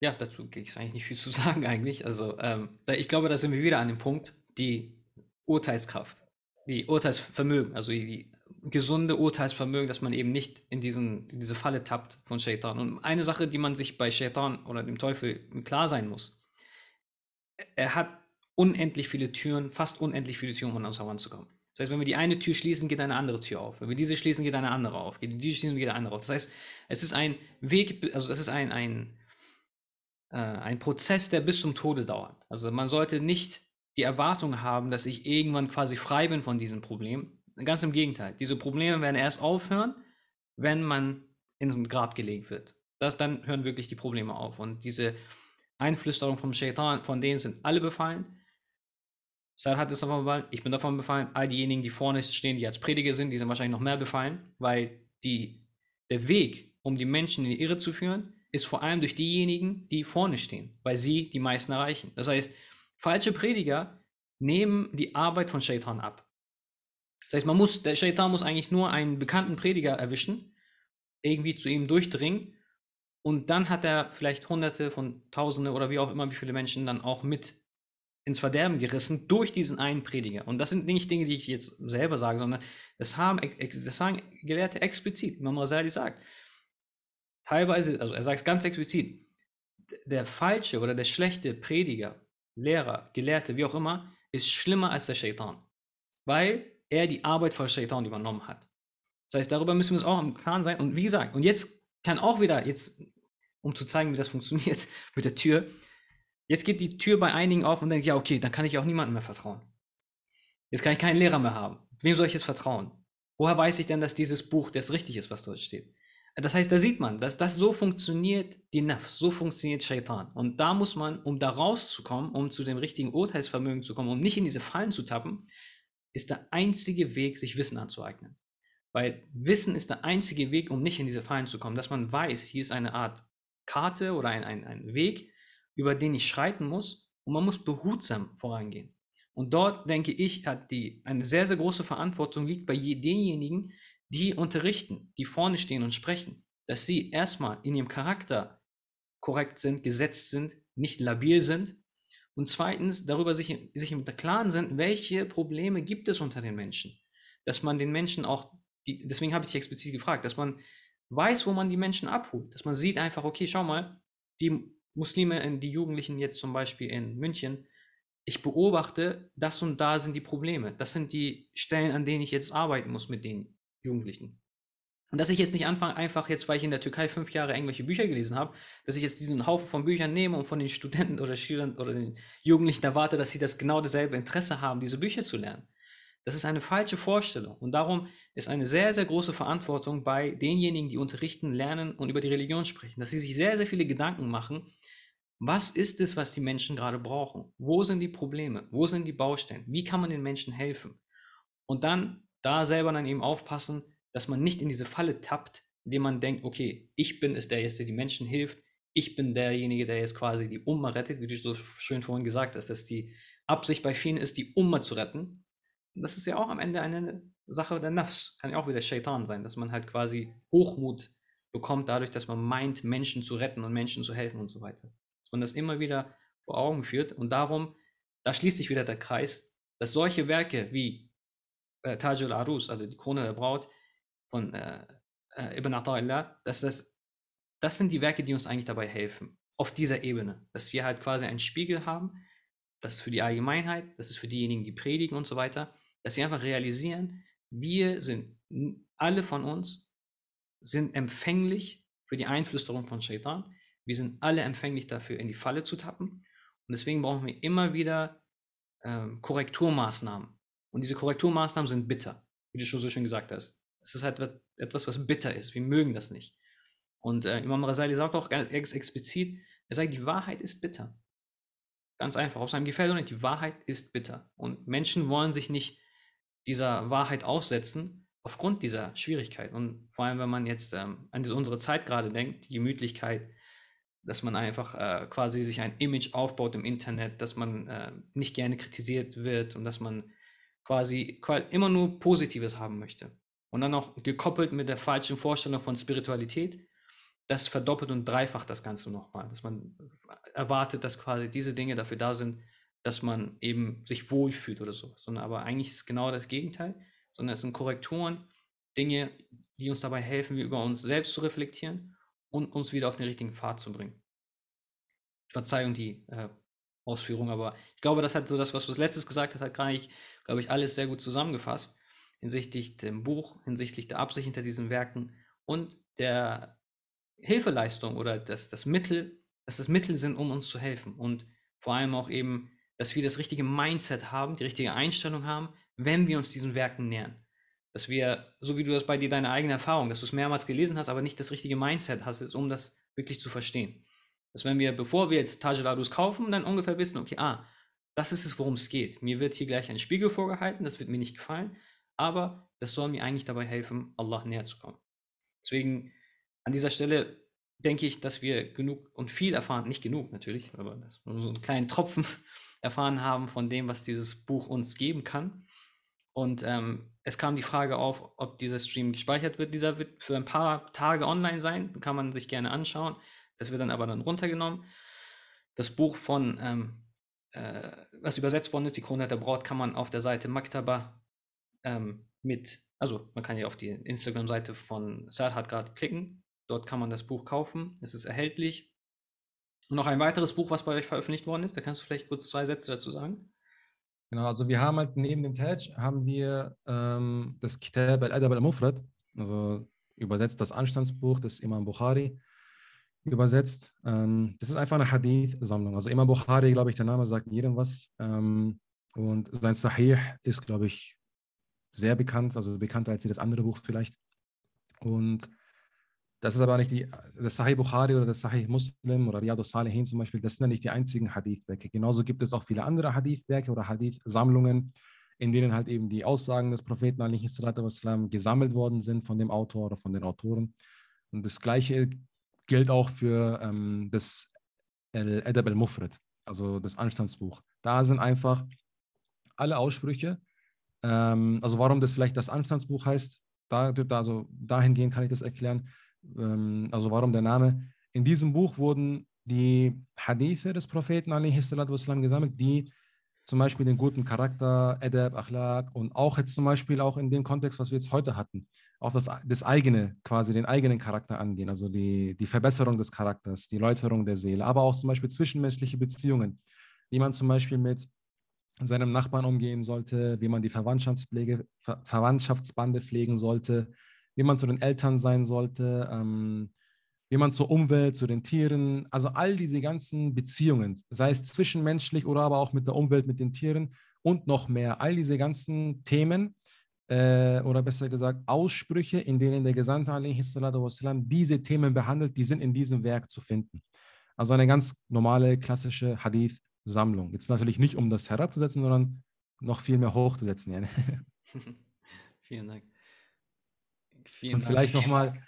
Ja, dazu gibt eigentlich nicht viel zu sagen eigentlich. Also ähm, ich glaube, da sind wir wieder an dem Punkt, die Urteilskraft, die Urteilsvermögen, also die gesunde Urteilsvermögen, dass man eben nicht in, diesen, in diese Falle tappt von Shaitan. Und eine Sache, die man sich bei Shaitan oder dem Teufel klar sein muss, er hat unendlich viele Türen, fast unendlich viele Türen, um an uns heranzukommen. Das heißt, wenn wir die eine Tür schließen, geht eine andere Tür auf. Wenn wir diese schließen, geht eine andere auf. Wenn wir diese schließen, geht eine andere auf. Das heißt, es ist ein Weg, also das ist ein, ein, äh, ein Prozess, der bis zum Tode dauert. Also man sollte nicht die Erwartung haben, dass ich irgendwann quasi frei bin von diesem Problem, Ganz im Gegenteil. Diese Probleme werden erst aufhören, wenn man ins Grab gelegt wird. Das, dann hören wirklich die Probleme auf. Und diese Einflüsterung vom Shaitan, von denen sind alle befallen. Sal hat es davon befallen, ich bin davon befallen. All diejenigen, die vorne stehen, die als Prediger sind, die sind wahrscheinlich noch mehr befallen, weil die, der Weg, um die Menschen in die Irre zu führen, ist vor allem durch diejenigen, die vorne stehen, weil sie die meisten erreichen. Das heißt, falsche Prediger nehmen die Arbeit von Shaitan ab. Das heißt, man muss, der Shaitan muss eigentlich nur einen bekannten Prediger erwischen, irgendwie zu ihm durchdringen und dann hat er vielleicht Hunderte von Tausende oder wie auch immer, wie viele Menschen dann auch mit ins Verderben gerissen durch diesen einen Prediger. Und das sind nicht Dinge, die ich jetzt selber sage, sondern das, haben, das sagen Gelehrte explizit. Imam Rasali sagt, teilweise, also er sagt es ganz explizit, der falsche oder der schlechte Prediger, Lehrer, Gelehrte, wie auch immer, ist schlimmer als der Shaitan. Weil er die Arbeit von Shaitan übernommen hat. Das heißt, darüber müssen wir uns auch im Klaren sein. Und wie gesagt, und jetzt kann auch wieder, jetzt, um zu zeigen, wie das funktioniert *laughs* mit der Tür, jetzt geht die Tür bei einigen auf und denkt, ja, okay, dann kann ich auch niemandem mehr vertrauen. Jetzt kann ich keinen Lehrer mehr haben. Wem soll ich jetzt vertrauen? Woher weiß ich denn, dass dieses Buch das richtig ist, was dort steht? Das heißt, da sieht man, dass das so funktioniert, die Nafs, so funktioniert Shaitan. Und da muss man, um da rauszukommen, um zu dem richtigen Urteilsvermögen zu kommen, um nicht in diese Fallen zu tappen, ist der einzige Weg, sich Wissen anzueignen. Weil Wissen ist der einzige Weg, um nicht in diese Fallen zu kommen, dass man weiß, hier ist eine Art Karte oder ein, ein, ein Weg, über den ich schreiten muss und man muss behutsam vorangehen. Und dort, denke ich, hat die eine sehr, sehr große Verantwortung liegt bei denjenigen, die unterrichten, die vorne stehen und sprechen, dass sie erstmal in ihrem Charakter korrekt sind, gesetzt sind, nicht labil sind und zweitens darüber sich, sich im Klaren sind, welche Probleme gibt es unter den Menschen. Dass man den Menschen auch, die, deswegen habe ich dich explizit gefragt, dass man weiß, wo man die Menschen abholt. Dass man sieht einfach, okay, schau mal, die Muslime, die Jugendlichen jetzt zum Beispiel in München, ich beobachte, das und da sind die Probleme. Das sind die Stellen, an denen ich jetzt arbeiten muss mit den Jugendlichen. Und dass ich jetzt nicht anfange, einfach jetzt, weil ich in der Türkei fünf Jahre irgendwelche Bücher gelesen habe, dass ich jetzt diesen Haufen von Büchern nehme und von den Studenten oder Schülern oder den Jugendlichen erwarte, dass sie das genau dasselbe Interesse haben, diese Bücher zu lernen. Das ist eine falsche Vorstellung. Und darum ist eine sehr, sehr große Verantwortung bei denjenigen, die unterrichten, lernen und über die Religion sprechen, dass sie sich sehr, sehr viele Gedanken machen, was ist es, was die Menschen gerade brauchen? Wo sind die Probleme? Wo sind die Baustellen? Wie kann man den Menschen helfen? Und dann da selber dann eben aufpassen, dass man nicht in diese Falle tappt, indem man denkt, okay, ich bin es, der jetzt der die Menschen hilft, ich bin derjenige, der jetzt quasi die Umma rettet, wie du so schön vorhin gesagt hast, dass die Absicht bei vielen ist, die Umma zu retten. Das ist ja auch am Ende eine Sache der Nafs, kann ja auch wieder Shaitan sein, dass man halt quasi Hochmut bekommt dadurch, dass man meint, Menschen zu retten und Menschen zu helfen und so weiter. Man das immer wieder vor Augen führt und darum, da schließt sich wieder der Kreis, dass solche Werke wie äh, Taj al-Arus, also die Krone der Braut von äh, äh, Ibn Atta'illah, dass das, das sind die Werke, die uns eigentlich dabei helfen, auf dieser Ebene, dass wir halt quasi einen Spiegel haben, das ist für die Allgemeinheit, das ist für diejenigen, die predigen und so weiter, dass sie einfach realisieren, wir sind, alle von uns sind empfänglich für die Einflüsterung von Shaitan. Wir sind alle empfänglich dafür, in die Falle zu tappen. Und deswegen brauchen wir immer wieder ähm, Korrekturmaßnahmen. Und diese Korrekturmaßnahmen sind bitter, wie du schon so schön gesagt hast. Es ist halt etwas, was bitter ist. Wir mögen das nicht. Und äh, Imam Rasali sagt auch ganz explizit, er sagt, die Wahrheit ist bitter. Ganz einfach, aus seinem Gefälle nicht, die Wahrheit ist bitter. Und Menschen wollen sich nicht dieser Wahrheit aussetzen aufgrund dieser Schwierigkeit. Und vor allem, wenn man jetzt ähm, an unsere Zeit gerade denkt, die Gemütlichkeit, dass man einfach äh, quasi sich ein Image aufbaut im Internet, dass man äh, nicht gerne kritisiert wird und dass man quasi immer nur Positives haben möchte. Und dann auch gekoppelt mit der falschen Vorstellung von Spiritualität, das verdoppelt und dreifacht das Ganze nochmal. Dass man erwartet, dass quasi diese Dinge dafür da sind, dass man eben sich wohlfühlt oder so. Sondern aber eigentlich ist es genau das Gegenteil, sondern es sind Korrekturen, Dinge, die uns dabei helfen, über uns selbst zu reflektieren und uns wieder auf den richtigen Pfad zu bringen. Verzeihung die äh, Ausführung, aber ich glaube, das hat so das, was du als letztes gesagt hast, hat gar nicht glaube ich, alles sehr gut zusammengefasst hinsichtlich dem Buch, hinsichtlich der Absicht hinter diesen Werken und der Hilfeleistung oder das, das Mittel, dass das Mittel sind, um uns zu helfen und vor allem auch eben, dass wir das richtige Mindset haben, die richtige Einstellung haben, wenn wir uns diesen Werken nähern. Dass wir, so wie du das bei dir deine eigene Erfahrung, dass du es mehrmals gelesen hast, aber nicht das richtige Mindset hast, um das wirklich zu verstehen. Dass wenn wir, bevor wir jetzt Tajeladus kaufen, dann ungefähr wissen, okay, ah, das ist es, worum es geht. Mir wird hier gleich ein Spiegel vorgehalten, das wird mir nicht gefallen, aber das soll mir eigentlich dabei helfen, Allah näher zu kommen. Deswegen an dieser Stelle denke ich, dass wir genug und viel erfahren, nicht genug natürlich, aber so einen kleinen Tropfen *laughs* erfahren haben von dem, was dieses Buch uns geben kann. Und ähm, es kam die Frage auf, ob dieser Stream gespeichert wird. Dieser wird für ein paar Tage online sein, kann man sich gerne anschauen. Das wird dann aber dann runtergenommen. Das Buch von ähm, äh, was übersetzt worden ist, die Krone der Braut, kann man auf der Seite Maktaba ähm, mit, also man kann ja auf die Instagram-Seite von Sarhat gerade klicken. Dort kann man das Buch kaufen. Es ist erhältlich. Und noch ein weiteres Buch, was bei euch veröffentlicht worden ist. Da kannst du vielleicht kurz zwei Sätze dazu sagen. Genau, also wir haben halt neben dem Taj haben wir ähm, das Kitab al-Adab al-Mufrad, also übersetzt das Anstandsbuch des Imam Bukhari übersetzt. Ähm, das ist einfach eine Hadith-Sammlung. Also Imam Bukhari, glaube ich, der Name sagt jedem was. Ähm, und sein Sahih ist, glaube ich, sehr bekannt, also bekannter als das andere Buch vielleicht. Und das ist aber nicht die, das Sahih Bukhari oder das Sahih Muslim oder Riyadus Salihin zum Beispiel, das sind ja nicht die einzigen Hadith-Werke. Genauso gibt es auch viele andere Hadith-Werke oder Hadith-Sammlungen, in denen halt eben die Aussagen des Propheten wassalam, gesammelt worden sind von dem Autor oder von den Autoren. Und das Gleiche gilt auch für ähm, das Adab al-Mufrid, also das Anstandsbuch. Da sind einfach alle Aussprüche, ähm, also warum das vielleicht das Anstandsbuch heißt, da, also dahingehend kann ich das erklären, ähm, also warum der Name. In diesem Buch wurden die Hadithe des Propheten والسلام, gesammelt, die zum Beispiel den guten Charakter, Adab, Akhlaq und auch jetzt zum Beispiel auch in dem Kontext, was wir jetzt heute hatten, auch das, das eigene, quasi den eigenen Charakter angehen, also die, die Verbesserung des Charakters, die Läuterung der Seele, aber auch zum Beispiel zwischenmenschliche Beziehungen, wie man zum Beispiel mit seinem Nachbarn umgehen sollte, wie man die Verwandtschaftspflege, Ver Verwandtschaftsbande pflegen sollte, wie man zu den Eltern sein sollte, ähm, wie man zur Umwelt, zu den Tieren, also all diese ganzen Beziehungen, sei es zwischenmenschlich oder aber auch mit der Umwelt, mit den Tieren und noch mehr. All diese ganzen Themen äh, oder besser gesagt Aussprüche, in denen der Gesandte wassalam, diese Themen behandelt, die sind in diesem Werk zu finden. Also eine ganz normale, klassische Hadith-Sammlung. Jetzt natürlich nicht, um das herabzusetzen, sondern noch viel mehr hochzusetzen. *laughs* Vielen Dank. Vielen Und Dank. vielleicht nochmal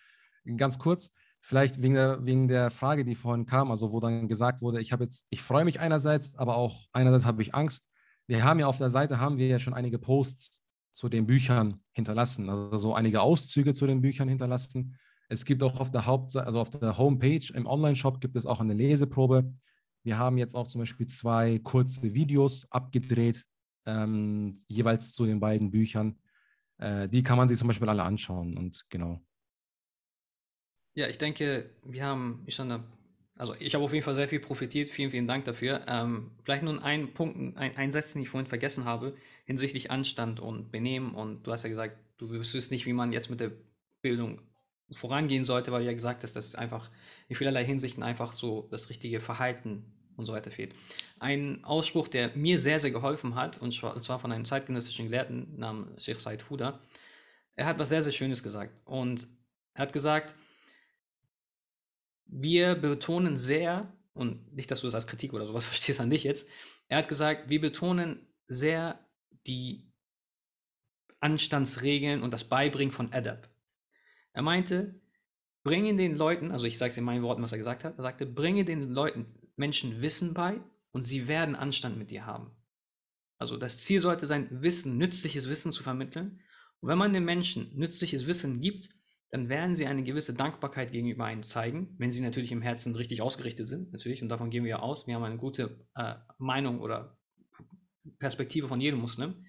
ganz kurz, vielleicht wegen der, wegen der Frage, die vorhin kam, also wo dann gesagt wurde, ich habe jetzt, ich freue mich einerseits, aber auch einerseits habe ich Angst. Wir haben ja auf der Seite haben wir ja schon einige Posts zu den Büchern hinterlassen, also so einige Auszüge zu den Büchern hinterlassen. Es gibt auch auf der Hauptseite, also auf der Homepage im Online-Shop gibt es auch eine Leseprobe. Wir haben jetzt auch zum Beispiel zwei kurze Videos abgedreht, ähm, jeweils zu den beiden Büchern. Äh, die kann man sich zum Beispiel alle anschauen und genau. Ja, ich denke, wir haben, stand da, also ich habe auf jeden Fall sehr viel profitiert. Vielen, vielen Dank dafür. Ähm, vielleicht nur einen Punkt, ein, ein Satz, den ich vorhin vergessen habe, hinsichtlich Anstand und Benehmen. Und du hast ja gesagt, du wüsstest nicht, wie man jetzt mit der Bildung vorangehen sollte, weil du ja gesagt hast, dass einfach in vielerlei Hinsichten einfach so das richtige Verhalten und so weiter fehlt. Ein Ausspruch, der mir sehr, sehr geholfen hat, und zwar von einem zeitgenössischen Gelehrten namens Sheikh Said Fuda. Er hat was sehr, sehr Schönes gesagt. Und er hat gesagt, wir betonen sehr, und nicht, dass du das als Kritik oder sowas *laughs* verstehst an dich jetzt, er hat gesagt, wir betonen sehr die Anstandsregeln und das Beibringen von Adab. Er meinte, bringe den Leuten, also ich sage es in meinen Worten, was er gesagt hat, er sagte, bringe den Leuten, Menschen Wissen bei und sie werden Anstand mit dir haben. Also das Ziel sollte sein, Wissen, nützliches Wissen zu vermitteln. Und wenn man den Menschen nützliches Wissen gibt, dann werden sie eine gewisse Dankbarkeit gegenüber einem zeigen, wenn sie natürlich im Herzen richtig ausgerichtet sind, natürlich, und davon gehen wir ja aus. Wir haben eine gute äh, Meinung oder Perspektive von jedem Muslim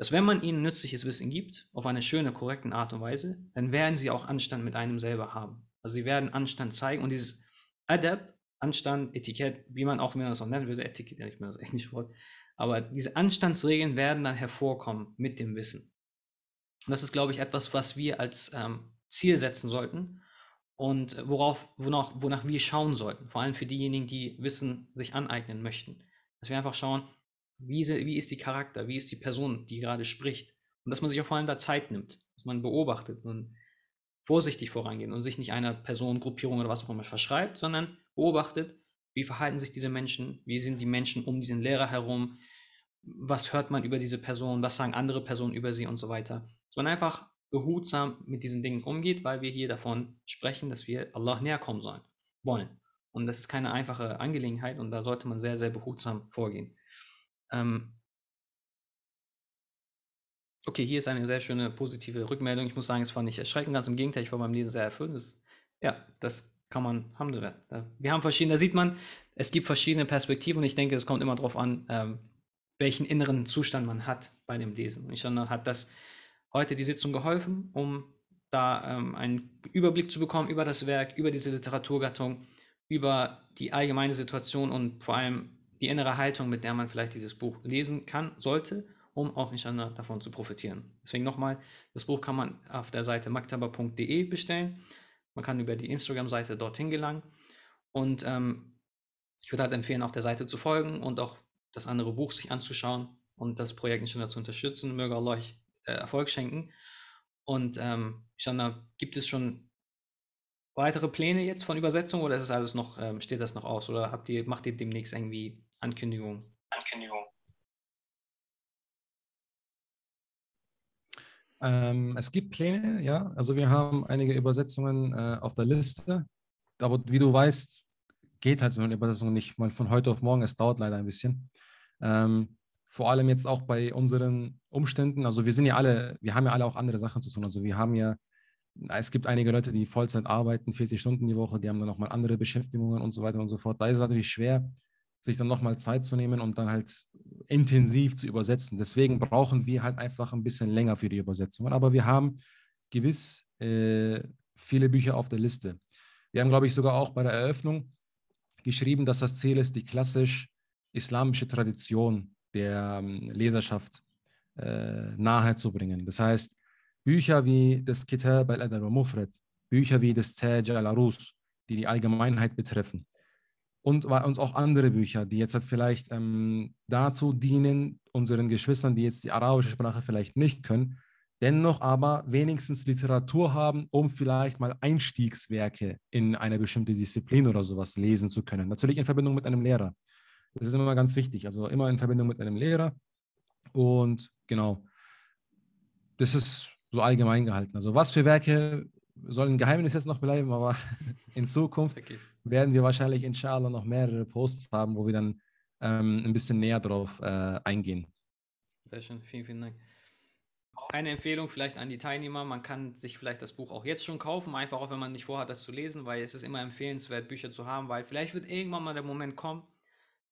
dass wenn man ihnen nützliches Wissen gibt, auf eine schöne, korrekte Art und Weise, dann werden sie auch Anstand mit einem selber haben. Also sie werden Anstand zeigen und dieses Adab, Anstand, Etikett, wie man auch, man das auch nennen würde, Etikett, ja, ich meine das englische Wort, aber diese Anstandsregeln werden dann hervorkommen mit dem Wissen. Und das ist, glaube ich, etwas, was wir als ähm, Ziel setzen sollten und worauf, wonach, wonach wir schauen sollten, vor allem für diejenigen, die Wissen sich aneignen möchten. Dass wir einfach schauen, wie, wie ist die Charakter, wie ist die Person, die gerade spricht. Und dass man sich auch vor allem da Zeit nimmt, dass man beobachtet und vorsichtig vorangeht und sich nicht einer Person, Gruppierung oder was auch immer verschreibt, sondern beobachtet, wie verhalten sich diese Menschen, wie sind die Menschen um diesen Lehrer herum, was hört man über diese Person, was sagen andere Personen über sie und so weiter. Dass man einfach behutsam mit diesen Dingen umgeht, weil wir hier davon sprechen, dass wir Allah näher kommen sollen, wollen. Und das ist keine einfache Angelegenheit und da sollte man sehr, sehr behutsam vorgehen. Ähm, okay, hier ist eine sehr schöne positive Rückmeldung. Ich muss sagen, es war nicht erschreckend, ganz im Gegenteil, ich war beim Lesen sehr erfüllt. Das, ja, das kann man, haben wir. Wir haben verschiedene, da sieht man, es gibt verschiedene Perspektiven und ich denke, es kommt immer darauf an, ähm, welchen inneren Zustand man hat bei dem Lesen. Und ich finde, hat das heute die Sitzung geholfen, um da ähm, einen Überblick zu bekommen über das Werk, über diese Literaturgattung, über die allgemeine Situation und vor allem die innere Haltung, mit der man vielleicht dieses Buch lesen kann, sollte, um auch nicht davon zu profitieren. Deswegen nochmal, das Buch kann man auf der Seite maktaba.de bestellen. Man kann über die Instagram-Seite dorthin gelangen. Und ähm, ich würde halt empfehlen, auch der Seite zu folgen und auch das andere Buch sich anzuschauen und das Projekt Inshallah zu unterstützen. Möge Allah euch äh, Erfolg schenken. Und ähm, Inshallah, gibt es schon weitere Pläne jetzt von Übersetzung oder ist es alles noch, ähm, steht das noch aus? Oder habt ihr, macht ihr demnächst irgendwie Ankündigung. Ankündigung. Ähm, es gibt Pläne, ja. Also wir haben einige Übersetzungen äh, auf der Liste. Aber wie du weißt, geht halt so eine Übersetzung nicht mal von heute auf morgen. Es dauert leider ein bisschen. Ähm, vor allem jetzt auch bei unseren Umständen. Also wir sind ja alle, wir haben ja alle auch andere Sachen zu tun. Also wir haben ja, es gibt einige Leute, die Vollzeit arbeiten, 40 Stunden die Woche, die haben dann nochmal andere Beschäftigungen und so weiter und so fort. Da ist es natürlich schwer, sich dann nochmal Zeit zu nehmen und dann halt intensiv zu übersetzen. Deswegen brauchen wir halt einfach ein bisschen länger für die Übersetzungen. Aber wir haben gewiss äh, viele Bücher auf der Liste. Wir haben, glaube ich, sogar auch bei der Eröffnung geschrieben, dass das Ziel ist, die klassisch-islamische Tradition der ähm, Leserschaft äh, nahezubringen. Das heißt, Bücher wie das Kitab al-Adab al-Mufred, Bücher wie das Taj al-Arus, die die Allgemeinheit betreffen, und, und auch andere Bücher, die jetzt halt vielleicht ähm, dazu dienen, unseren Geschwistern, die jetzt die arabische Sprache vielleicht nicht können, dennoch aber wenigstens Literatur haben, um vielleicht mal Einstiegswerke in eine bestimmte Disziplin oder sowas lesen zu können. Natürlich in Verbindung mit einem Lehrer. Das ist immer ganz wichtig. Also immer in Verbindung mit einem Lehrer. Und genau, das ist so allgemein gehalten. Also was für Werke sollen Geheimnis jetzt noch bleiben, aber *laughs* in Zukunft okay. Werden wir wahrscheinlich inshallah noch mehrere Posts haben, wo wir dann ähm, ein bisschen näher drauf äh, eingehen. Sehr schön, vielen, vielen Dank. Eine Empfehlung vielleicht an die Teilnehmer, man kann sich vielleicht das Buch auch jetzt schon kaufen, einfach auch wenn man nicht vorhat, das zu lesen, weil es ist immer empfehlenswert, Bücher zu haben, weil vielleicht wird irgendwann mal der Moment kommen,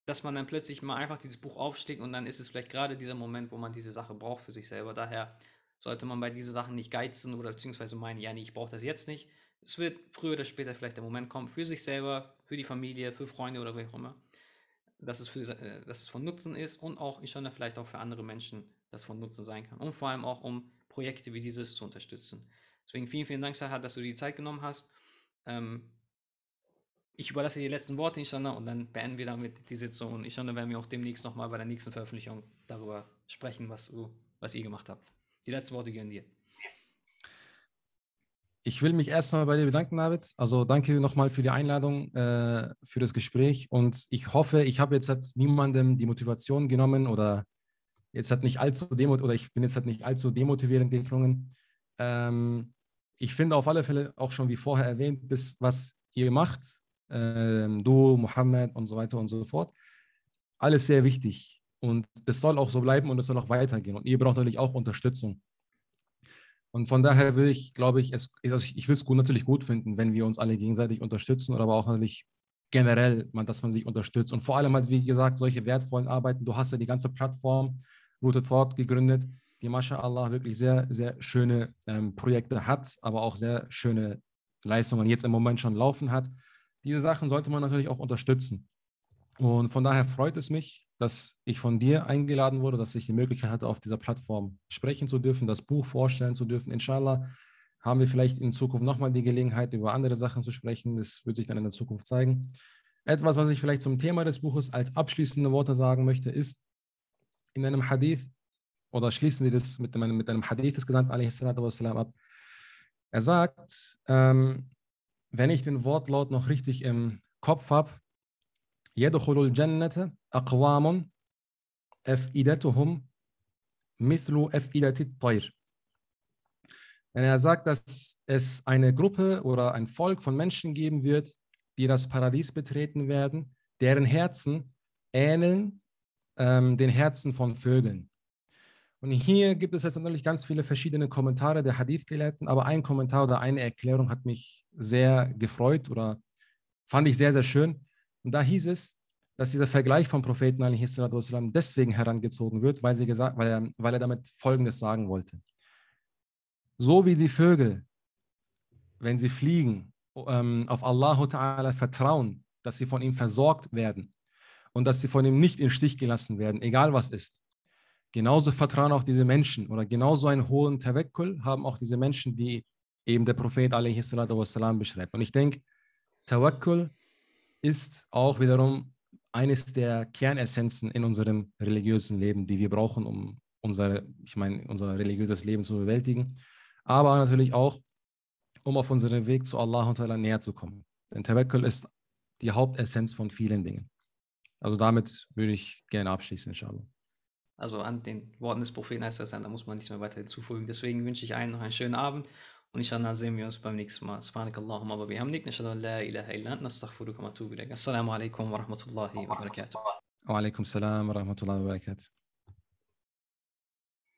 dass man dann plötzlich mal einfach dieses Buch aufschlägt und dann ist es vielleicht gerade dieser Moment, wo man diese Sache braucht für sich selber. Daher sollte man bei diesen Sachen nicht geizen oder beziehungsweise meinen, ja, nee, ich brauche das jetzt nicht. Es wird früher oder später vielleicht der Moment kommen, für sich selber, für die Familie, für Freunde oder wer auch immer, dass es, für, äh, dass es von Nutzen ist und auch, ich schon vielleicht auch für andere Menschen das von Nutzen sein kann. Und vor allem auch, um Projekte wie dieses zu unterstützen. Deswegen vielen, vielen Dank, Sarah, dass du die Zeit genommen hast. Ähm, ich überlasse die letzten Worte, Inshallah, und dann beenden wir damit die Sitzung. Und Inshallah werden wir auch demnächst nochmal bei der nächsten Veröffentlichung darüber sprechen, was, du, was ihr gemacht habt. Die letzten Worte gehören dir. Ich will mich erstmal bei dir bedanken, David. Also danke nochmal für die Einladung, äh, für das Gespräch. Und ich hoffe, ich habe jetzt halt niemandem die Motivation genommen oder jetzt hat nicht allzu demot oder ich bin jetzt halt nicht allzu demotivierend geklungen. Ähm, ich finde auf alle Fälle auch schon wie vorher erwähnt, das, was ihr macht, ähm, du, Mohammed und so weiter und so fort. Alles sehr wichtig. Und das soll auch so bleiben und es soll auch weitergehen. Und ihr braucht natürlich auch Unterstützung. Und von daher will ich, glaube ich, es, also ich will es gut, natürlich gut finden, wenn wir uns alle gegenseitig unterstützen oder aber auch natürlich generell, dass man sich unterstützt. Und vor allem halt, wie gesagt, solche wertvollen Arbeiten. Du hast ja die ganze Plattform Rooted Fort gegründet, die MashaAllah wirklich sehr, sehr schöne ähm, Projekte hat, aber auch sehr schöne Leistungen jetzt im Moment schon laufen hat. Diese Sachen sollte man natürlich auch unterstützen. Und von daher freut es mich, dass ich von dir eingeladen wurde, dass ich die Möglichkeit hatte, auf dieser Plattform sprechen zu dürfen, das Buch vorstellen zu dürfen. Inshallah haben wir vielleicht in Zukunft nochmal die Gelegenheit, über andere Sachen zu sprechen. Das wird sich dann in der Zukunft zeigen. Etwas, was ich vielleicht zum Thema des Buches als abschließende Worte sagen möchte, ist in einem Hadith, oder schließen wir das mit einem, mit einem Hadith des Gesandten ab. Er sagt, ähm, wenn ich den Wortlaut noch richtig im Kopf habe, يدخل الجنة أقوام أفئدتهم مثل أفئدة الطير. Wenn er sagt, dass es eine Gruppe oder ein Volk von Menschen geben wird, die das Paradies betreten werden, deren Herzen ähneln ähm, den Herzen von Vögeln. Und hier gibt es jetzt natürlich ganz viele verschiedene Kommentare der Hadith-Gelehrten, aber ein Kommentar oder eine Erklärung hat mich sehr gefreut oder fand ich sehr, sehr schön. Und da hieß es, dass dieser Vergleich vom Propheten والسلام, deswegen herangezogen wird, weil, sie gesagt, weil, er, weil er damit Folgendes sagen wollte. So wie die Vögel, wenn sie fliegen, ähm, auf Allah Ta'ala vertrauen, dass sie von ihm versorgt werden und dass sie von ihm nicht im Stich gelassen werden, egal was ist. Genauso vertrauen auch diese Menschen oder genauso einen hohen Tawakkul haben auch diese Menschen, die eben der Prophet wassalam, beschreibt. Und ich denke, Tawakkul ist auch wiederum eines der Kernessenzen in unserem religiösen Leben, die wir brauchen, um unsere, ich meine, unser religiöses Leben zu bewältigen, aber natürlich auch, um auf unserem Weg zu Allah und näher zu kommen. Denn Tawakkul ist die Hauptessenz von vielen Dingen. Also damit würde ich gerne abschließen, inshallah. Also an den Worten des Propheten heißt das, da muss man nichts mehr weiter hinzufügen. Deswegen wünsche ich allen noch einen schönen Abend und inshallah sehen wir uns beim nächsten Mal. Subhanakallahumma wa bihamdik, nashhadu an la ilaha illa anta nastaghfiruka wa atubu ilayk. Assalamu alaikum wa rahmatullahi wa barakatuh.